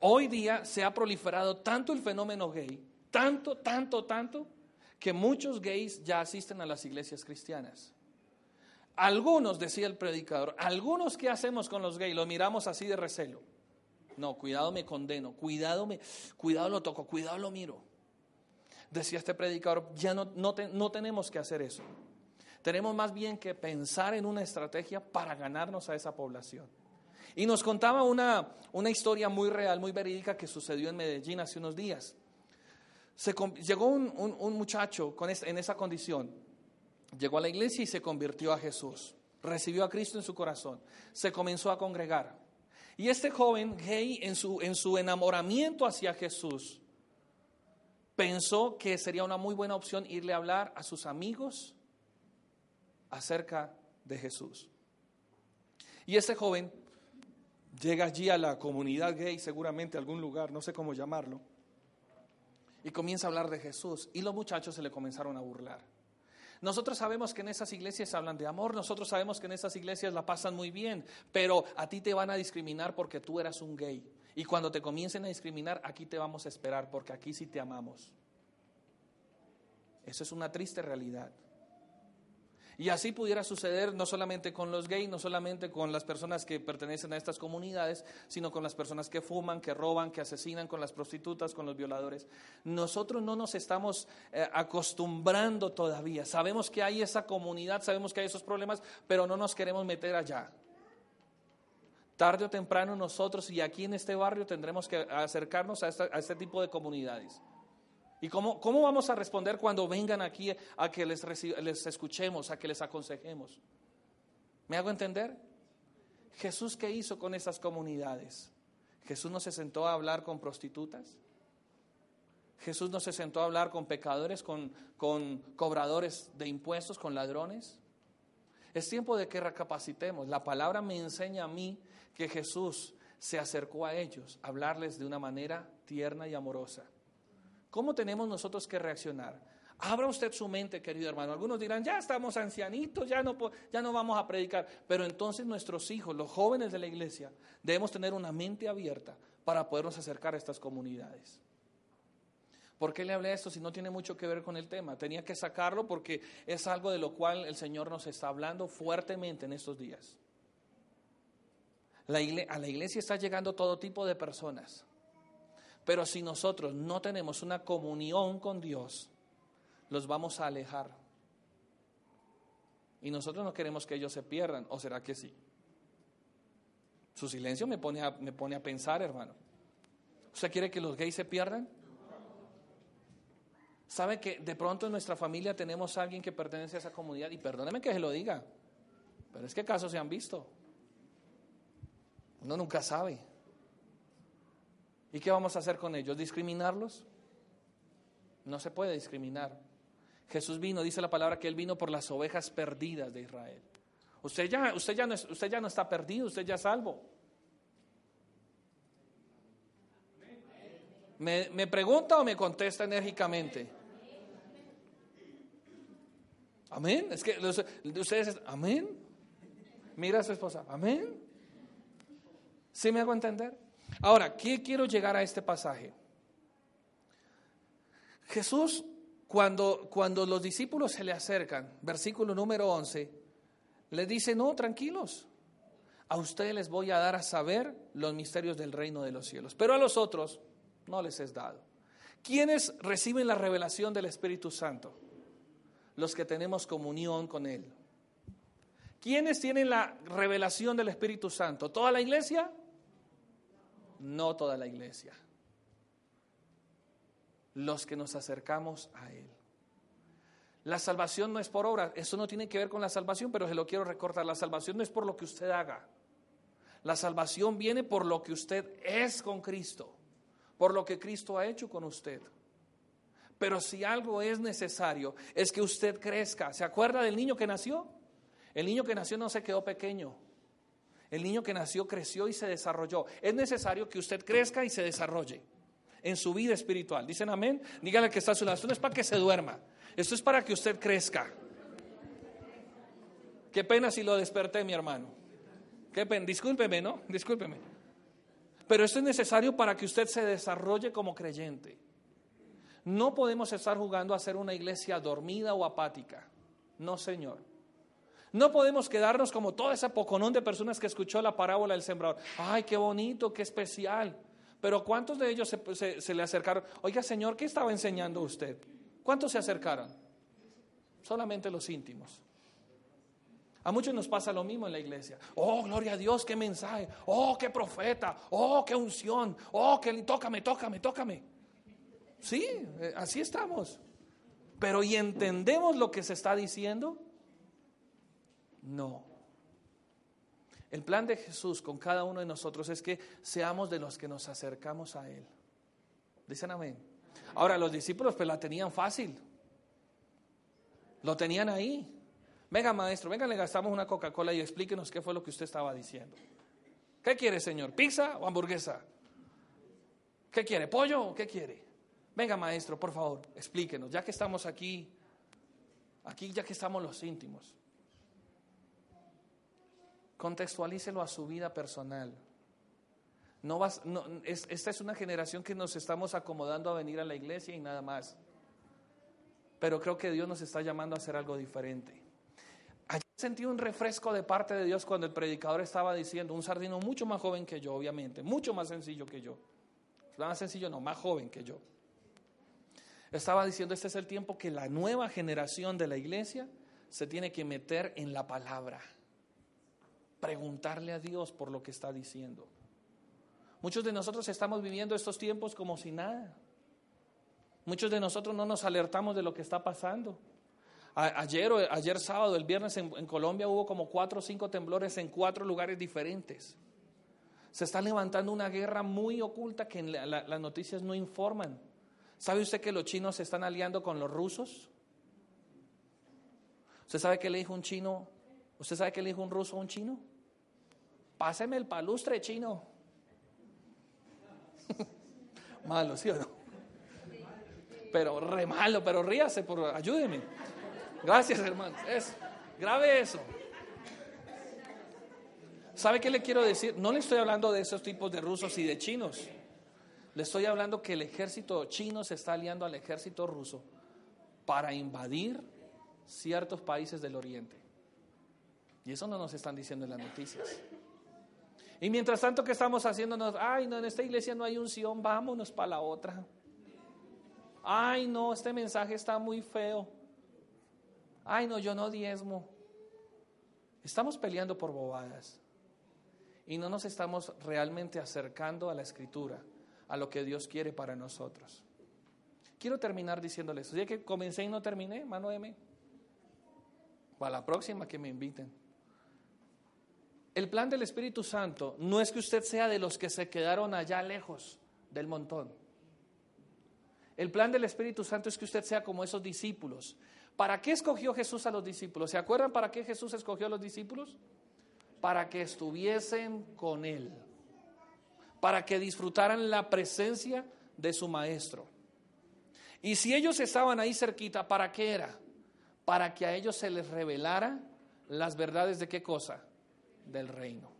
Hoy día se ha proliferado tanto el fenómeno gay, tanto, tanto, tanto, que muchos gays ya asisten a las iglesias cristianas. Algunos, decía el predicador, algunos que hacemos con los gays, los miramos así de recelo. No, cuidado me condeno, cuidado, me, cuidado lo toco, cuidado lo miro. Decía este predicador, ya no, no tenemos que hacer eso. Tenemos más bien que pensar en una estrategia para ganarnos a esa población. Y nos contaba una, una historia muy real, muy verídica que sucedió en Medellín hace unos días llegó un, muchacho en esa condición, llegó a la iglesia y se convirtió a Jesús, recibió a Cristo en su corazón, se comenzó a congregar. Y este joven gay en su, en su enamoramiento hacia Jesús, pensó que sería una muy buena opción irle a hablar a sus amigos acerca de Jesús. Y este joven llega allí a la comunidad gay, seguramente a algún lugar, no sé cómo llamarlo, y comienza a hablar de Jesús y los muchachos se le comenzaron a burlar. Nosotros sabemos que en esas iglesias hablan de amor, nosotros sabemos que en esas iglesias la pasan muy bien, pero a ti te van a discriminar porque tú eras un gay. Y cuando te comiencen a discriminar, aquí te vamos a esperar porque aquí sí te amamos. Eso es una triste realidad. Y así pudiera suceder no solamente con los gays, no solamente con las personas que pertenecen a estas comunidades, sino con las personas que fuman, que roban, que asesinan, con las prostitutas, con los violadores. Nosotros no nos estamos eh, acostumbrando todavía. Sabemos que hay esa comunidad, sabemos que hay esos problemas, pero no nos queremos meter allá. Tarde o temprano nosotros y aquí en este barrio tendremos que acercarnos a, este tipo de comunidades. ¿Y cómo, cómo, vamos a responder cuando vengan aquí a que les, les escuchemos, a que les aconsejemos? ¿Me hago entender? Jesús, ¿qué hizo con esas comunidades? Jesús no se sentó a hablar con prostitutas. Jesús no se sentó a hablar con pecadores, con, con cobradores de impuestos, con ladrones. Es tiempo de que recapacitemos. La palabra me enseña a mí que Jesús se acercó a ellos a hablarles de una manera tierna y amorosa. ¿Cómo tenemos nosotros que reaccionar? Abra usted su mente, querido hermano. Algunos dirán, ya estamos ancianitos, ya no, ya no vamos a predicar. Pero entonces nuestros hijos, los jóvenes de la iglesia, debemos tener una mente abierta para podernos acercar a estas comunidades. ¿Por qué le hablé esto si no tiene mucho que ver con el tema? Tenía que sacarlo porque es algo de lo cual el Señor nos está hablando fuertemente en estos días. a la iglesia está llegando todo tipo de personas. Pero si nosotros no tenemos una comunión con Dios, los vamos a alejar. Y nosotros no queremos que ellos se pierdan, ¿o será que sí? Su silencio me pone a, me pone a pensar, hermano. ¿Usted quiere que los gays se pierdan? ¿Sabe que de pronto en nuestra familia tenemos a alguien que pertenece a esa comunidad? Y perdóneme que se lo diga, pero es que casos se han visto. Uno nunca sabe. ¿Y qué vamos a hacer con ellos? ¿Discriminarlos? No se puede discriminar. Jesús vino, dice la palabra que Él vino por las ovejas perdidas de Israel. Usted ya, usted ya, no, usted ya no está perdido, usted ya es salvo. ¿Me, ¿Me, pregunta o me contesta enérgicamente? Amén. Es que ustedes, amén. Mira a su esposa, amén. ¿Sí me hago entender? Ahora, ¿qué quiero llegar a este pasaje? Jesús cuando, cuando los discípulos se le acercan, versículo número 11, le dice, no, tranquilos, a ustedes les voy a dar a saber los misterios del reino de los cielos, pero a los otros no les es dado. ¿Quiénes reciben la revelación del Espíritu Santo? Los que tenemos comunión con Él. ¿Quiénes tienen la revelación del Espíritu Santo? ¿Toda la iglesia? No toda la iglesia los que nos acercamos a Él. La salvación no es por obra, eso no tiene que ver con la salvación, pero se lo quiero recortar. La salvación no es por lo que usted haga. La salvación viene por lo que usted es con Cristo, por lo que Cristo ha hecho con usted. Pero si algo es necesario, es que usted crezca. ¿Se acuerda del niño que nació? El niño que nació no se quedó pequeño. El niño que nació creció y se desarrolló. Es necesario que usted crezca y se desarrolle en su vida espiritual. ¿Dicen amén? Dígale que está a su lado. Esto no es para que se duerma. Esto es para que usted crezca. Qué pena si lo desperté, mi hermano. Qué pena. Discúlpeme, ¿no? Discúlpeme. Pero esto es necesario para que usted se desarrolle como creyente. No podemos estar jugando a ser una iglesia dormida o apática. No, Señor. No podemos quedarnos como toda esa poconón de personas que escuchó la parábola del sembrador. Ay, qué bonito, qué especial. Pero ¿cuántos de ellos se, le acercaron? Oiga, Señor, ¿qué estaba enseñando usted? ¿Cuántos se acercaron? Solamente los íntimos. A muchos nos pasa lo mismo en la iglesia. Oh, gloria a Dios, qué mensaje. Oh, qué profeta. Oh, qué unción. Oh, que tócame, tócame, tócame. Sí, eh, así estamos. Pero ¿y entendemos lo que se está diciendo? No. El plan de Jesús con cada uno de nosotros es que seamos de los que nos acercamos a Él. Dicen amén. Ahora, los discípulos pues la tenían fácil. Lo tenían ahí. Venga, maestro, venga, le gastamos una Coca-Cola y explíquenos qué fue lo que usted estaba diciendo. ¿Qué quiere, señor? ¿Pizza o hamburguesa? ¿Qué quiere? ¿Pollo o qué quiere? Venga, maestro, por favor, explíquenos, ya que estamos aquí, aquí ya que estamos los íntimos. Contextualícelo a su vida personal. No vas, no, esta es una generación que nos estamos acomodando a venir a la iglesia y nada más. Pero creo que Dios nos está llamando a hacer algo diferente. Ayer sentí un refresco de parte de Dios cuando el predicador estaba diciendo, un sardino mucho más joven que yo, obviamente, mucho más sencillo que yo. Más sencillo, no, más joven que yo. Estaba diciendo, este es el tiempo que la nueva generación de la iglesia se tiene que meter en la palabra preguntarle a Dios por lo que está diciendo. Muchos de nosotros estamos viviendo estos tiempos como si nada. Muchos de nosotros no nos alertamos de lo que está pasando. ayer, ayer sábado, el viernes en, Colombia hubo como cuatro o cinco temblores en cuatro lugares diferentes. Se está levantando una guerra muy oculta que las noticias no informan. ¿Sabe usted que los chinos se están aliando con los rusos? ¿Usted sabe qué le dijo un chino? ¿Usted sabe qué le dijo un ruso a un chino? Páseme el palustre chino. (laughs) malo, ¿sí o no? Pero re malo, pero ríase, por, ayúdeme. Gracias, hermanos. Es, grave eso. ¿Sabe qué le quiero decir? No le estoy hablando de esos tipos de rusos y de chinos. Le estoy hablando que el ejército chino se está aliando al ejército ruso para invadir ciertos países del oriente. Y eso no nos están diciendo en las noticias. Y mientras tanto que estamos haciéndonos, ay, no, en esta iglesia no hay unción, vámonos para la otra. Ay, no, este mensaje está muy feo. Ay, no, yo no diezmo. Estamos peleando por bobadas y no nos estamos realmente acercando a la escritura, a lo que Dios quiere para nosotros. Quiero terminar diciéndoles, ya que comencé y no terminé, mano M, para la próxima que me inviten. El plan del Espíritu Santo no es que usted sea de los que se quedaron allá lejos del montón. El plan del Espíritu Santo es que usted sea como esos discípulos. ¿Para qué escogió Jesús a los discípulos? ¿Se acuerdan para qué Jesús escogió a los discípulos? para que estuviesen con Él, para que disfrutaran la presencia de su Maestro. Y si ellos estaban ahí cerquita, ¿para qué era? Para que a ellos se les revelara las verdades de qué cosa? Del reino.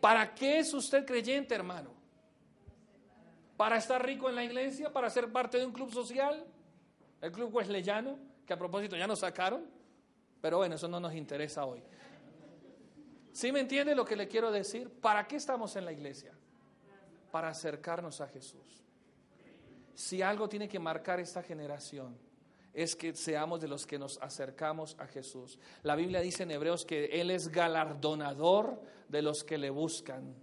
¿Para qué es usted creyente, hermano? ¿Para estar rico en la iglesia? ¿Para ser parte de un club social? El club wesleyano, que a propósito ya nos sacaron. Pero bueno, eso no nos interesa hoy. ¿Sí me entiende lo que le quiero decir? ¿Para qué estamos en la iglesia? Para acercarnos a Jesús. Si algo tiene que marcar esta generación, es que seamos de los que nos acercamos a Jesús. La Biblia dice en Hebreos que Él es galardonador de los que le buscan.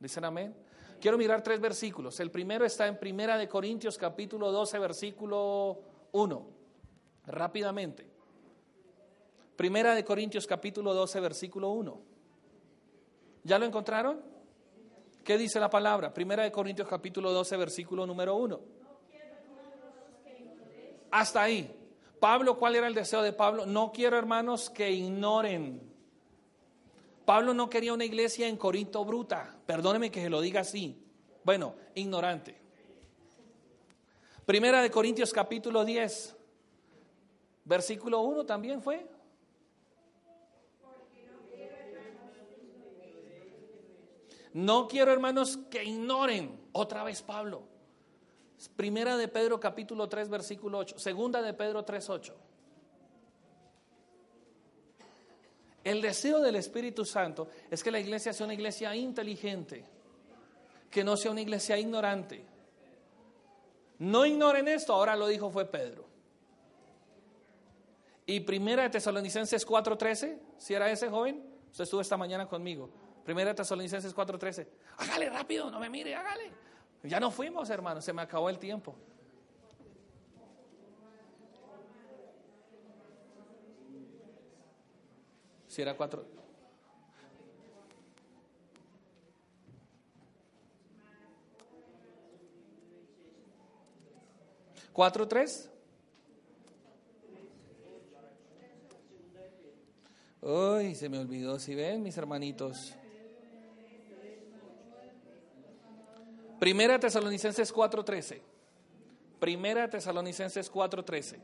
¿Dicen amén? Quiero mirar tres versículos. El primero está en Primera de Corintios capítulo 12 versículo 1. Rápidamente. Primera de Corintios capítulo 12 versículo 1. ¿Ya lo encontraron? ¿Qué dice la palabra? Primera de Corintios capítulo 12, versículo número 1. Hasta ahí. Pablo, ¿cuál era el deseo de Pablo? No quiero, hermanos, que ignoren. Pablo no quería una iglesia en Corinto bruta. Perdóneme que se lo diga así. Bueno, ignorante. Primera de Corintios capítulo 10, versículo 1 también fue. No quiero, hermanos, que ignoren otra vez Pablo. Primera de Pedro capítulo 3 versículo 8. Segunda de Pedro 3 8. El deseo del Espíritu Santo es que la iglesia sea una iglesia inteligente, que no sea una iglesia ignorante. No ignoren esto, ahora lo dijo fue Pedro. Y primera de Tesalonicenses 4:13, si era ese joven, usted estuvo esta mañana conmigo. Primera Tesalonicenses 4:13. Hágale rápido, no me mire, hágale. Ya no fuimos, hermano, se me acabó el tiempo. Si era cuatro. ¿Cuatro, tres? Uy, se me olvidó, si ven, mis hermanitos. Primera Tesalonicenses 4:13. Primera Tesalonicenses 4:13.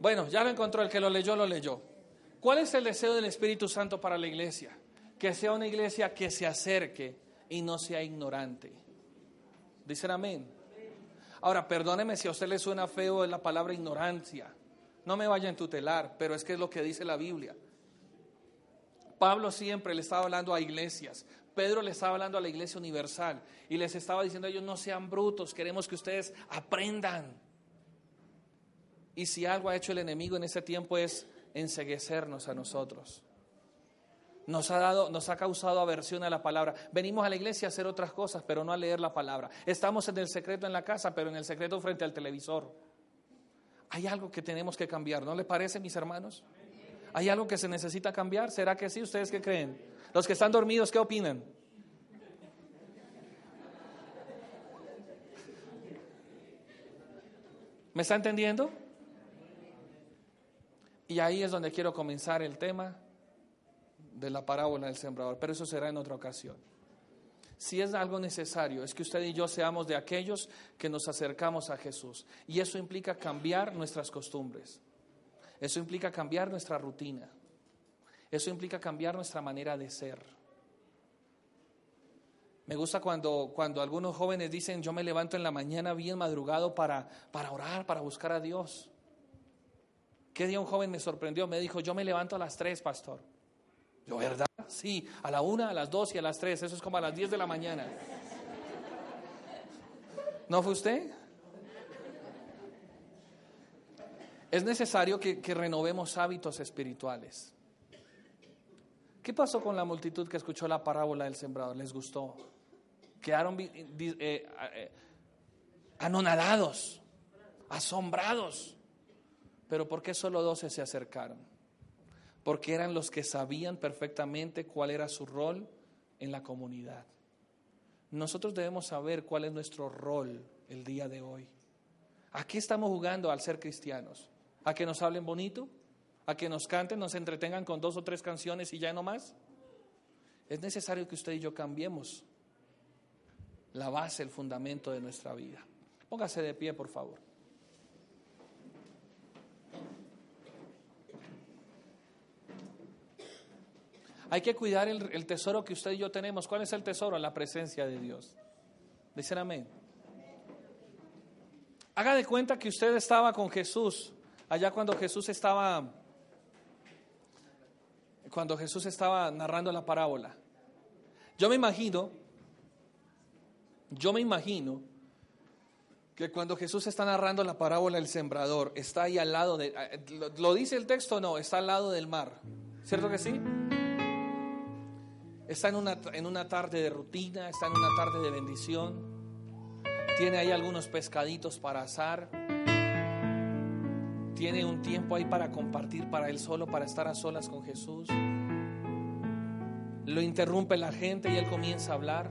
Bueno, ya lo encontró, el que lo leyó, lo leyó. ¿Cuál es el deseo del Espíritu Santo para la iglesia? Que sea una iglesia que se acerque y no sea ignorante. Dicen amén. Ahora, perdóneme si a usted le suena feo la palabra ignorancia. No me vaya a tutelar, pero es que es lo que dice la Biblia. Pablo siempre le estaba hablando a iglesias. Pedro le estaba hablando a la iglesia universal y les estaba diciendo a ellos, no sean brutos, queremos que ustedes aprendan. Y si algo ha hecho el enemigo en ese tiempo es enseguecernos a nosotros. Nos ha, dado, nos ha causado aversión a la palabra. Venimos a la iglesia a hacer otras cosas, pero no a leer la palabra. Estamos en el secreto en la casa, pero en el secreto frente al televisor. Hay algo que tenemos que cambiar, ¿no le parece, mis hermanos? ¿Hay algo que se necesita cambiar? ¿Será que sí? ¿Ustedes qué creen? Los que están dormidos, ¿qué opinan? ¿Me está entendiendo? Y ahí es donde quiero comenzar el tema de la parábola del sembrador, pero eso será en otra ocasión. Si es algo necesario, es que usted y yo seamos de aquellos que nos acercamos a Jesús. Y eso implica cambiar nuestras costumbres. Eso implica cambiar nuestra rutina. Eso implica cambiar nuestra manera de ser. Me gusta cuando, cuando algunos jóvenes dicen, yo me levanto en la mañana bien madrugado para, para orar, para buscar a Dios. ¿Qué día un joven me sorprendió? Me dijo, yo me levanto a las tres, pastor. Yo, ¿verdad? Sí, a la una, a las dos y a las tres. Eso es como a las diez de la mañana. ¿No fue usted? Es necesario que, renovemos hábitos espirituales. ¿Qué pasó con la multitud que escuchó la parábola del sembrador? ¿Les gustó? Quedaron eh, eh, anonadados, asombrados. Pero ¿por qué solo doce se acercaron? porque eran los que sabían perfectamente cuál era su rol en la comunidad. Nosotros debemos saber cuál es nuestro rol el día de hoy. ¿A qué estamos jugando al ser cristianos? ¿A que nos hablen bonito? ¿A que nos canten, nos entretengan con dos o tres canciones y ya no más? Es necesario que usted y yo cambiemos la base, el fundamento de nuestra vida. Póngase de pie, por favor. Hay que cuidar el, tesoro que usted y yo tenemos. ¿Cuál es el tesoro? La presencia de Dios. Dicen amén. Haga de cuenta que usted estaba con Jesús, allá cuando Jesús estaba, cuando Jesús estaba narrando la parábola. Yo me imagino, yo me imagino que cuando Jesús está narrando la parábola del sembrador, está ahí al lado de, ¿lo dice el texto? No, está al lado del mar. ¿Cierto que sí? Está en una, en una tarde de rutina, está en una tarde de bendición. Tiene ahí algunos pescaditos para asar. Tiene un tiempo ahí para compartir para él solo, para estar a solas con Jesús. Lo interrumpe la gente y él comienza a hablar.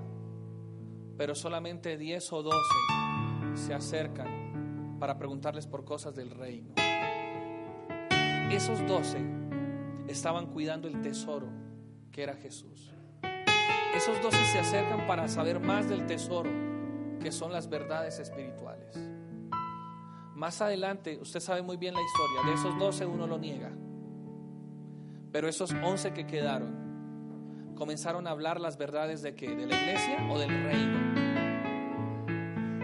Pero solamente 10 o 12 se acercan para preguntarles por cosas del reino. Esos 12 estaban cuidando el tesoro que era Jesús. Esos doce se acercan para saber más del tesoro, que son las verdades espirituales. Más adelante, usted sabe muy bien la historia, de esos doce uno lo niega. Pero esos once que quedaron comenzaron a hablar las verdades de qué? ¿De la iglesia o del reino?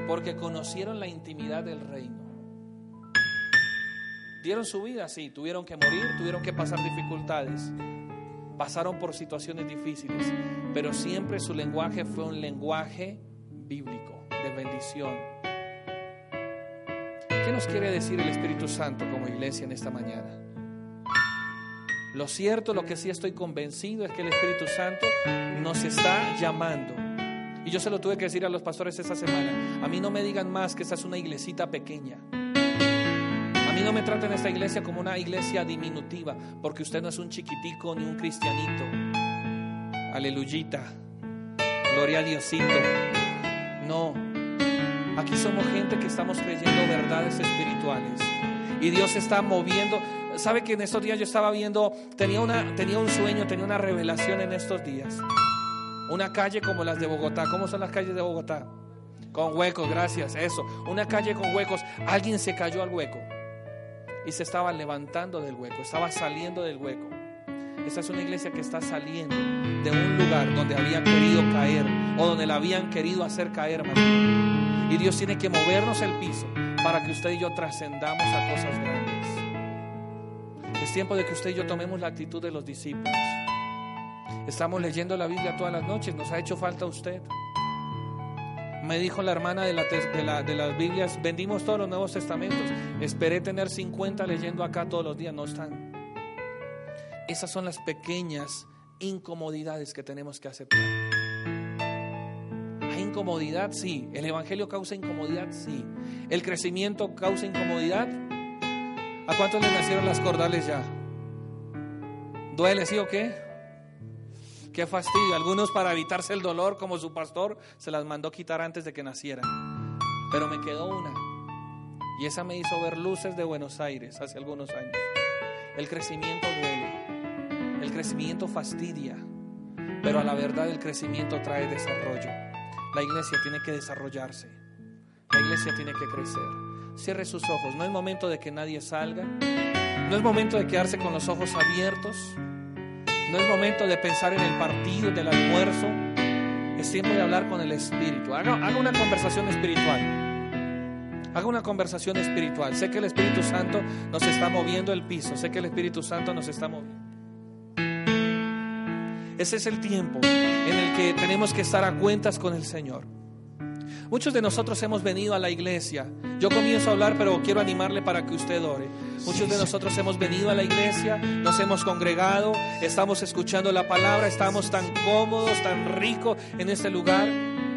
Porque conocieron la intimidad del reino. Dieron su vida, sí, tuvieron que morir, tuvieron que pasar dificultades pasaron por situaciones difíciles, pero siempre su lenguaje fue un lenguaje bíblico, de bendición. ¿Qué nos quiere decir el Espíritu Santo como iglesia en esta mañana? Lo cierto, lo que sí estoy convencido es que el Espíritu Santo nos está llamando. Y yo se lo tuve que decir a los pastores esta semana. A mí no me digan más que esta es una iglesita pequeña mí no me traten esta iglesia como una iglesia diminutiva, porque usted no es un chiquitico ni un cristianito. Aleluyita. Gloria a Diosito. No. Aquí somos gente que estamos creyendo verdades espirituales. Y Dios está moviendo. ¿Sabe que en estos días yo estaba viendo, tenía, una, tenía un sueño, tenía una revelación en estos días? Una calle como las de Bogotá. ¿Cómo son las calles de Bogotá? Con huecos, gracias, eso. Una calle con huecos. Alguien se cayó al hueco y se estaba levantando del hueco, estaba saliendo del hueco. Esta es una iglesia que está saliendo de un lugar donde había querido caer o donde la habían querido hacer caer. Y Dios tiene que movernos el piso para que usted y yo trascendamos a cosas grandes. Es tiempo de que usted y yo tomemos la actitud de los discípulos. Estamos leyendo la Biblia todas las noches, nos ha hecho falta usted. Me dijo la hermana de, la, de, las Biblias, vendimos todos los Nuevos Testamentos. Esperé tener 50 leyendo acá todos los días, no están. Esas son las pequeñas incomodidades que tenemos que aceptar. ¿Hay incomodidad? Sí. ¿El Evangelio causa incomodidad? Sí. ¿El crecimiento causa incomodidad? ¿A cuántos les nacieron las cordales ya? ¿Duele, sí o qué? Qué fastidio. Algunos para evitarse el dolor, como su pastor, se las mandó quitar antes de que nacieran. Pero me quedó una. Y esa me hizo ver luces de Buenos Aires hace algunos años. El crecimiento duele. El crecimiento fastidia. Pero a la verdad el crecimiento trae desarrollo. La iglesia tiene que desarrollarse. La iglesia tiene que crecer. Cierre sus ojos. No es momento de que nadie salga. No es momento de quedarse con los ojos abiertos. No es momento de pensar en el partido, del almuerzo. Es tiempo de hablar con el Espíritu. Haga, haga una conversación espiritual. Haga una conversación espiritual. Sé que el Espíritu Santo nos está moviendo el piso. Sé que el Espíritu Santo nos está moviendo. Ese es el tiempo en el que tenemos que estar a cuentas con el Señor. Muchos de nosotros hemos venido a la iglesia. Yo comienzo a hablar, pero quiero animarle para que usted ore. Muchos de nosotros hemos venido a la iglesia, nos hemos congregado, estamos escuchando la palabra, estamos tan cómodos, tan ricos en este lugar.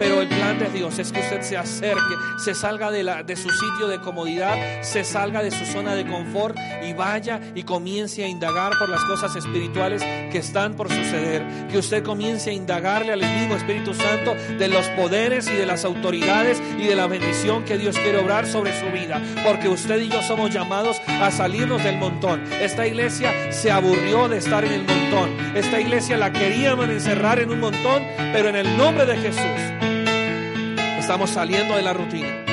Pero el plan de Dios es que usted se acerque, se salga de, la, de su sitio de comodidad, se salga de su zona de confort y vaya y comience a indagar por las cosas espirituales que están por suceder. Que usted comience a indagarle al mismo Espíritu Santo de los poderes y de las autoridades y de la bendición que Dios quiere obrar sobre su vida. Porque usted y yo somos llamados a salirnos del montón. Esta iglesia se aburrió de estar en el montón. Esta iglesia la queríamos encerrar en un montón, pero en el nombre de Jesús estamos saliendo de la rutina.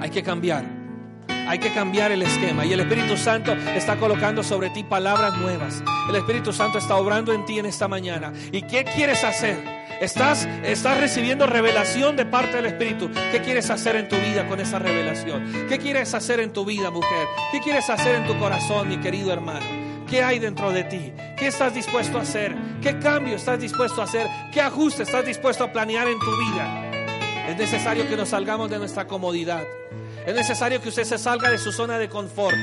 Hay que cambiar. Hay que cambiar el esquema. Y el Espíritu Santo está colocando sobre ti palabras nuevas. El Espíritu Santo está obrando en ti en esta mañana. ¿Y qué quieres hacer? Estás, estás recibiendo revelación de parte del Espíritu. ¿Qué quieres hacer en tu vida con esa revelación? ¿Qué quieres hacer en tu vida, mujer? ¿Qué quieres hacer en tu corazón, mi querido hermano? ¿Qué hay dentro de ti? ¿Qué estás dispuesto a hacer? ¿Qué cambio estás dispuesto a hacer? ¿Qué ajuste estás dispuesto a planear en tu vida? Es necesario que nos salgamos de nuestra comodidad. Es necesario que usted se salga de su zona de confort.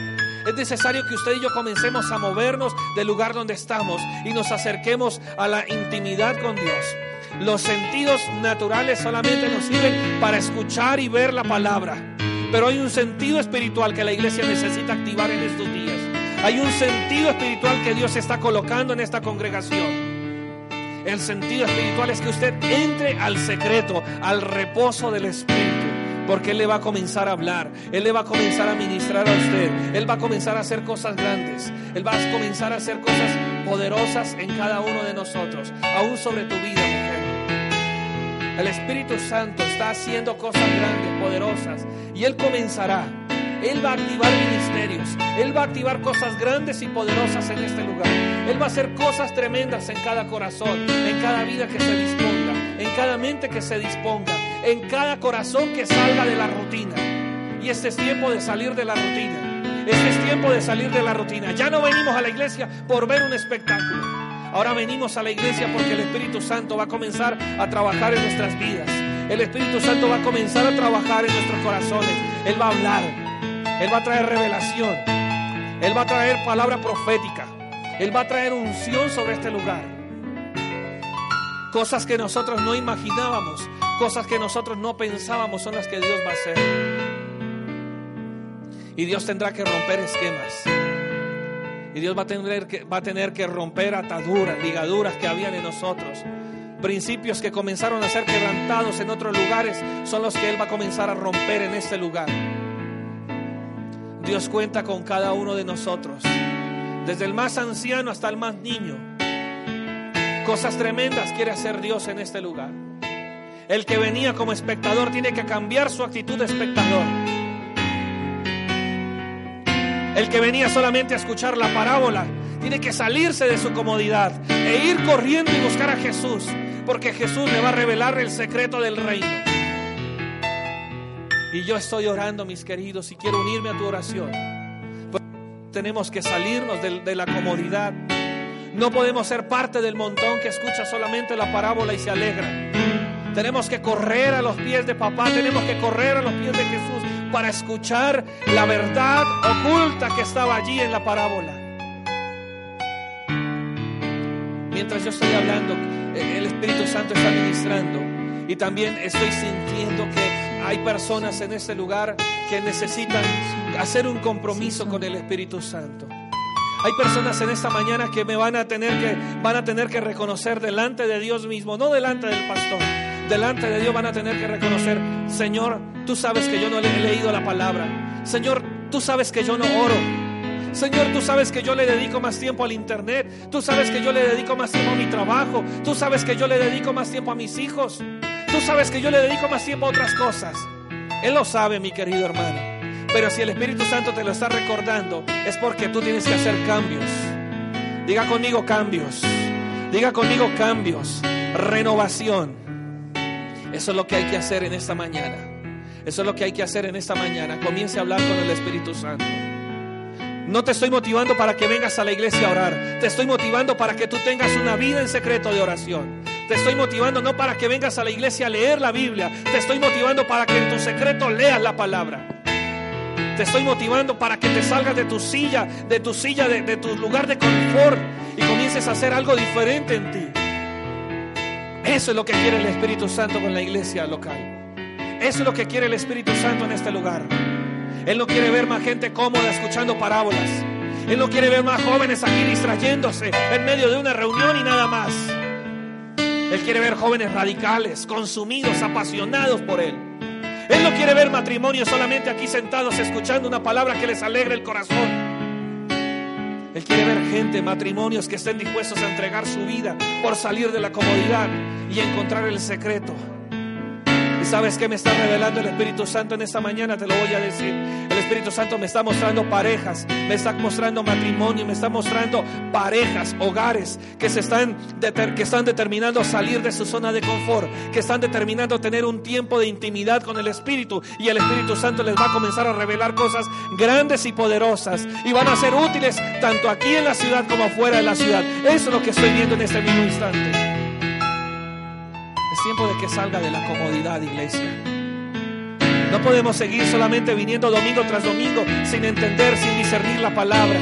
Es necesario que usted y yo comencemos a movernos del lugar donde estamos y nos acerquemos a la intimidad con Dios. Los sentidos naturales solamente nos sirven para escuchar y ver la palabra. Pero hay un sentido espiritual que la iglesia necesita activar en estos días. Hay un sentido espiritual que Dios está colocando en esta congregación. El sentido espiritual es que usted entre al secreto, al reposo del Espíritu. Porque Él le va a comenzar a hablar, Él le va a comenzar a ministrar a usted, Él va a comenzar a hacer cosas grandes, Él va a comenzar a hacer cosas poderosas en cada uno de nosotros, aún sobre tu vida, mujer. El Espíritu Santo está haciendo cosas grandes, poderosas, y Él comenzará él va a activar ministerios. Él va a activar cosas grandes y poderosas en este lugar. Él va a hacer cosas tremendas en cada corazón, en cada vida que se disponga, en cada mente que se disponga, en cada corazón que salga de la rutina. Y este es tiempo de salir de la rutina. Este es tiempo de salir de la rutina. Ya no venimos a la iglesia por ver un espectáculo. Ahora venimos a la iglesia porque el Espíritu Santo va a comenzar a trabajar en nuestras vidas. El Espíritu Santo va a comenzar a trabajar en nuestros corazones. Él va a hablar. Él va a traer revelación. Él va a traer palabra profética. Él va a traer unción sobre este lugar. Cosas que nosotros no imaginábamos, cosas que nosotros no pensábamos son las que Dios va a hacer. Y Dios tendrá que romper esquemas. Y Dios va a tener que, tener que romper ataduras, ligaduras que habían en nosotros. Principios que comenzaron a ser quebrantados en otros lugares son los que Él va a comenzar a romper en este lugar. Dios cuenta con cada uno de nosotros, desde el más anciano hasta el más niño. Cosas tremendas quiere hacer Dios en este lugar. El que venía como espectador tiene que cambiar su actitud de espectador. El que venía solamente a escuchar la parábola tiene que salirse de su comodidad e ir corriendo y buscar a Jesús, porque Jesús le va a revelar el secreto del reino. Y yo estoy orando, mis queridos, y quiero unirme a tu oración. tenemos que salirnos de, de la comodidad. No podemos ser parte del montón que escucha solamente la parábola y se alegra. Tenemos que correr a los pies de papá, tenemos que correr a los pies de Jesús para escuchar la verdad oculta que estaba allí en la parábola. mientras yo estoy hablando, el Espíritu Santo está ministrando. Y también estoy sintiendo que hay personas en este lugar que necesitan hacer un compromiso con el Espíritu Santo. Hay personas en esta mañana que me van a tener que van a tener que reconocer delante de Dios mismo, no delante del pastor. Delante de Dios van a tener que reconocer, Señor, tú sabes que yo no le he leído la palabra. Señor, tú sabes que yo no oro. Señor, tú sabes que yo le dedico más tiempo al internet. Tú sabes que yo le dedico más tiempo a mi trabajo. Tú sabes que yo le dedico más tiempo a mis hijos. Tú sabes que yo le dedico más tiempo a otras cosas. Él lo sabe, mi querido hermano. Pero si el Espíritu Santo te lo está recordando, es porque tú tienes que hacer cambios. Diga conmigo cambios. Diga conmigo cambios. Renovación. Eso es lo que hay que hacer en esta mañana. Eso es lo que hay que hacer en esta mañana. Comience a hablar con el Espíritu Santo. No te estoy motivando para que vengas a la iglesia a orar. Te estoy motivando para que tú tengas una vida en secreto de oración. Te estoy motivando no para que vengas a la iglesia a leer la Biblia. Te estoy motivando para que en tu secreto leas la palabra. Te estoy motivando para que te salgas de tu silla, de tu silla, de, tu lugar de confort y comiences a hacer algo diferente en ti. Eso es lo que quiere el Espíritu Santo con la iglesia local. Eso es lo que quiere el Espíritu Santo en este lugar. Él no quiere ver más gente cómoda escuchando parábolas. Él no quiere ver más jóvenes aquí distrayéndose en medio de una reunión y nada más. Él quiere ver jóvenes radicales, consumidos, apasionados por Él. Él no quiere ver matrimonios solamente aquí sentados escuchando una palabra que les alegre el corazón. Él quiere ver gente, matrimonios que estén dispuestos a entregar su vida por salir de la comodidad y encontrar el secreto sabes que me está revelando el Espíritu Santo en esta mañana, te lo voy a decir. El Espíritu Santo me está mostrando parejas, me está mostrando matrimonio, me está mostrando parejas, hogares que se están, que están determinando salir de su zona de confort, que están determinando tener un tiempo de intimidad con el Espíritu y el Espíritu Santo les va a comenzar a revelar cosas grandes y poderosas y van a ser útiles tanto aquí en la ciudad como afuera de la ciudad. Eso es lo que estoy viendo en este mismo instante tiempo de que salga de la comodidad, iglesia. No podemos seguir solamente viniendo domingo tras domingo sin entender, sin discernir la palabra.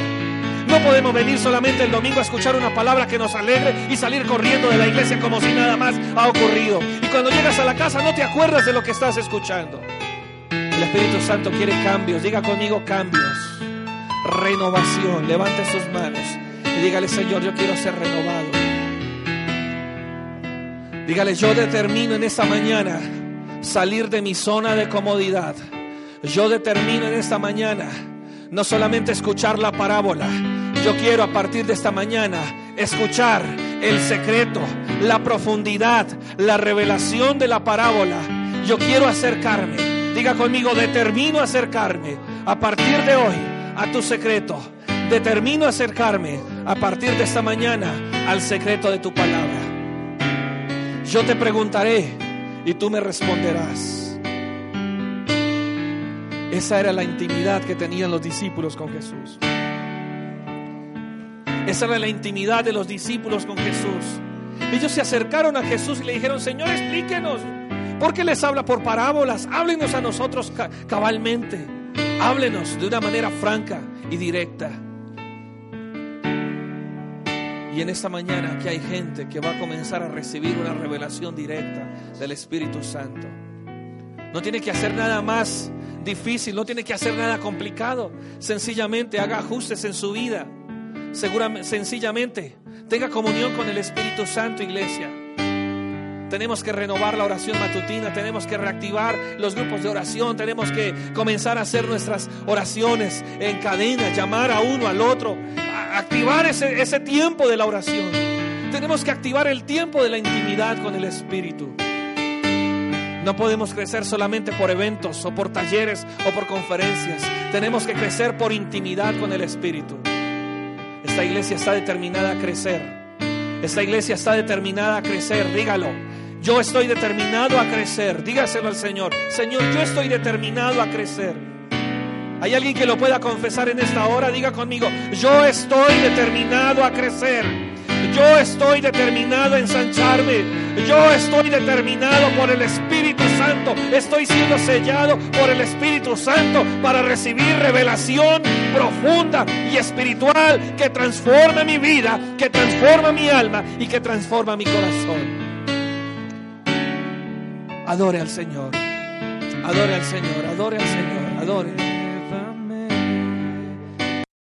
No podemos venir solamente el domingo a escuchar una palabra que nos alegre y salir corriendo de la iglesia como si nada más ha ocurrido. Y cuando llegas a la casa no te acuerdas de lo que estás escuchando. El Espíritu Santo quiere cambios. Diga conmigo cambios. Renovación. Levante sus manos y dígale, Señor, yo quiero ser renovado. Dígale, yo determino en esta mañana salir de mi zona de comodidad. Yo determino en esta mañana no solamente escuchar la parábola, yo quiero a partir de esta mañana escuchar el secreto, la profundidad, la revelación de la parábola. Yo quiero acercarme. Diga conmigo, determino acercarme a partir de hoy a tu secreto. Determino acercarme a partir de esta mañana al secreto de tu palabra. Yo te preguntaré y tú me responderás. Esa era la intimidad que tenían los discípulos con Jesús. Esa era la intimidad de los discípulos con Jesús. Ellos se acercaron a Jesús y le dijeron, Señor, explíquenos. ¿Por qué les habla por parábolas? Háblenos a nosotros cabalmente. Háblenos de una manera franca y directa. Y en esta mañana aquí hay gente que va a comenzar a recibir una revelación directa del Espíritu Santo. No tiene que hacer nada más difícil, no tiene que hacer nada complicado. Sencillamente haga ajustes en su vida. Seguramente, sencillamente tenga comunión con el Espíritu Santo, iglesia. Tenemos que renovar la oración matutina, tenemos que reactivar los grupos de oración, tenemos que comenzar a hacer nuestras oraciones en cadena, llamar a uno al otro, activar ese, ese tiempo de la oración. Tenemos que activar el tiempo de la intimidad con el Espíritu. No podemos crecer solamente por eventos o por talleres o por conferencias. Tenemos que crecer por intimidad con el Espíritu. Esta iglesia está determinada a crecer. Esta iglesia está determinada a crecer. Dígalo. Yo estoy determinado a crecer. Dígaselo al Señor. Señor, yo estoy determinado a crecer. ¿Hay alguien que lo pueda confesar en esta hora? Diga conmigo, yo estoy determinado a crecer. Yo estoy determinado a ensancharme. Yo estoy determinado por el Espíritu Santo. Estoy siendo sellado por el Espíritu Santo para recibir revelación profunda y espiritual que transforma mi vida, que transforma mi alma y que transforma mi corazón. Adore al Señor. Adore al Señor. Adore al Señor. Adore.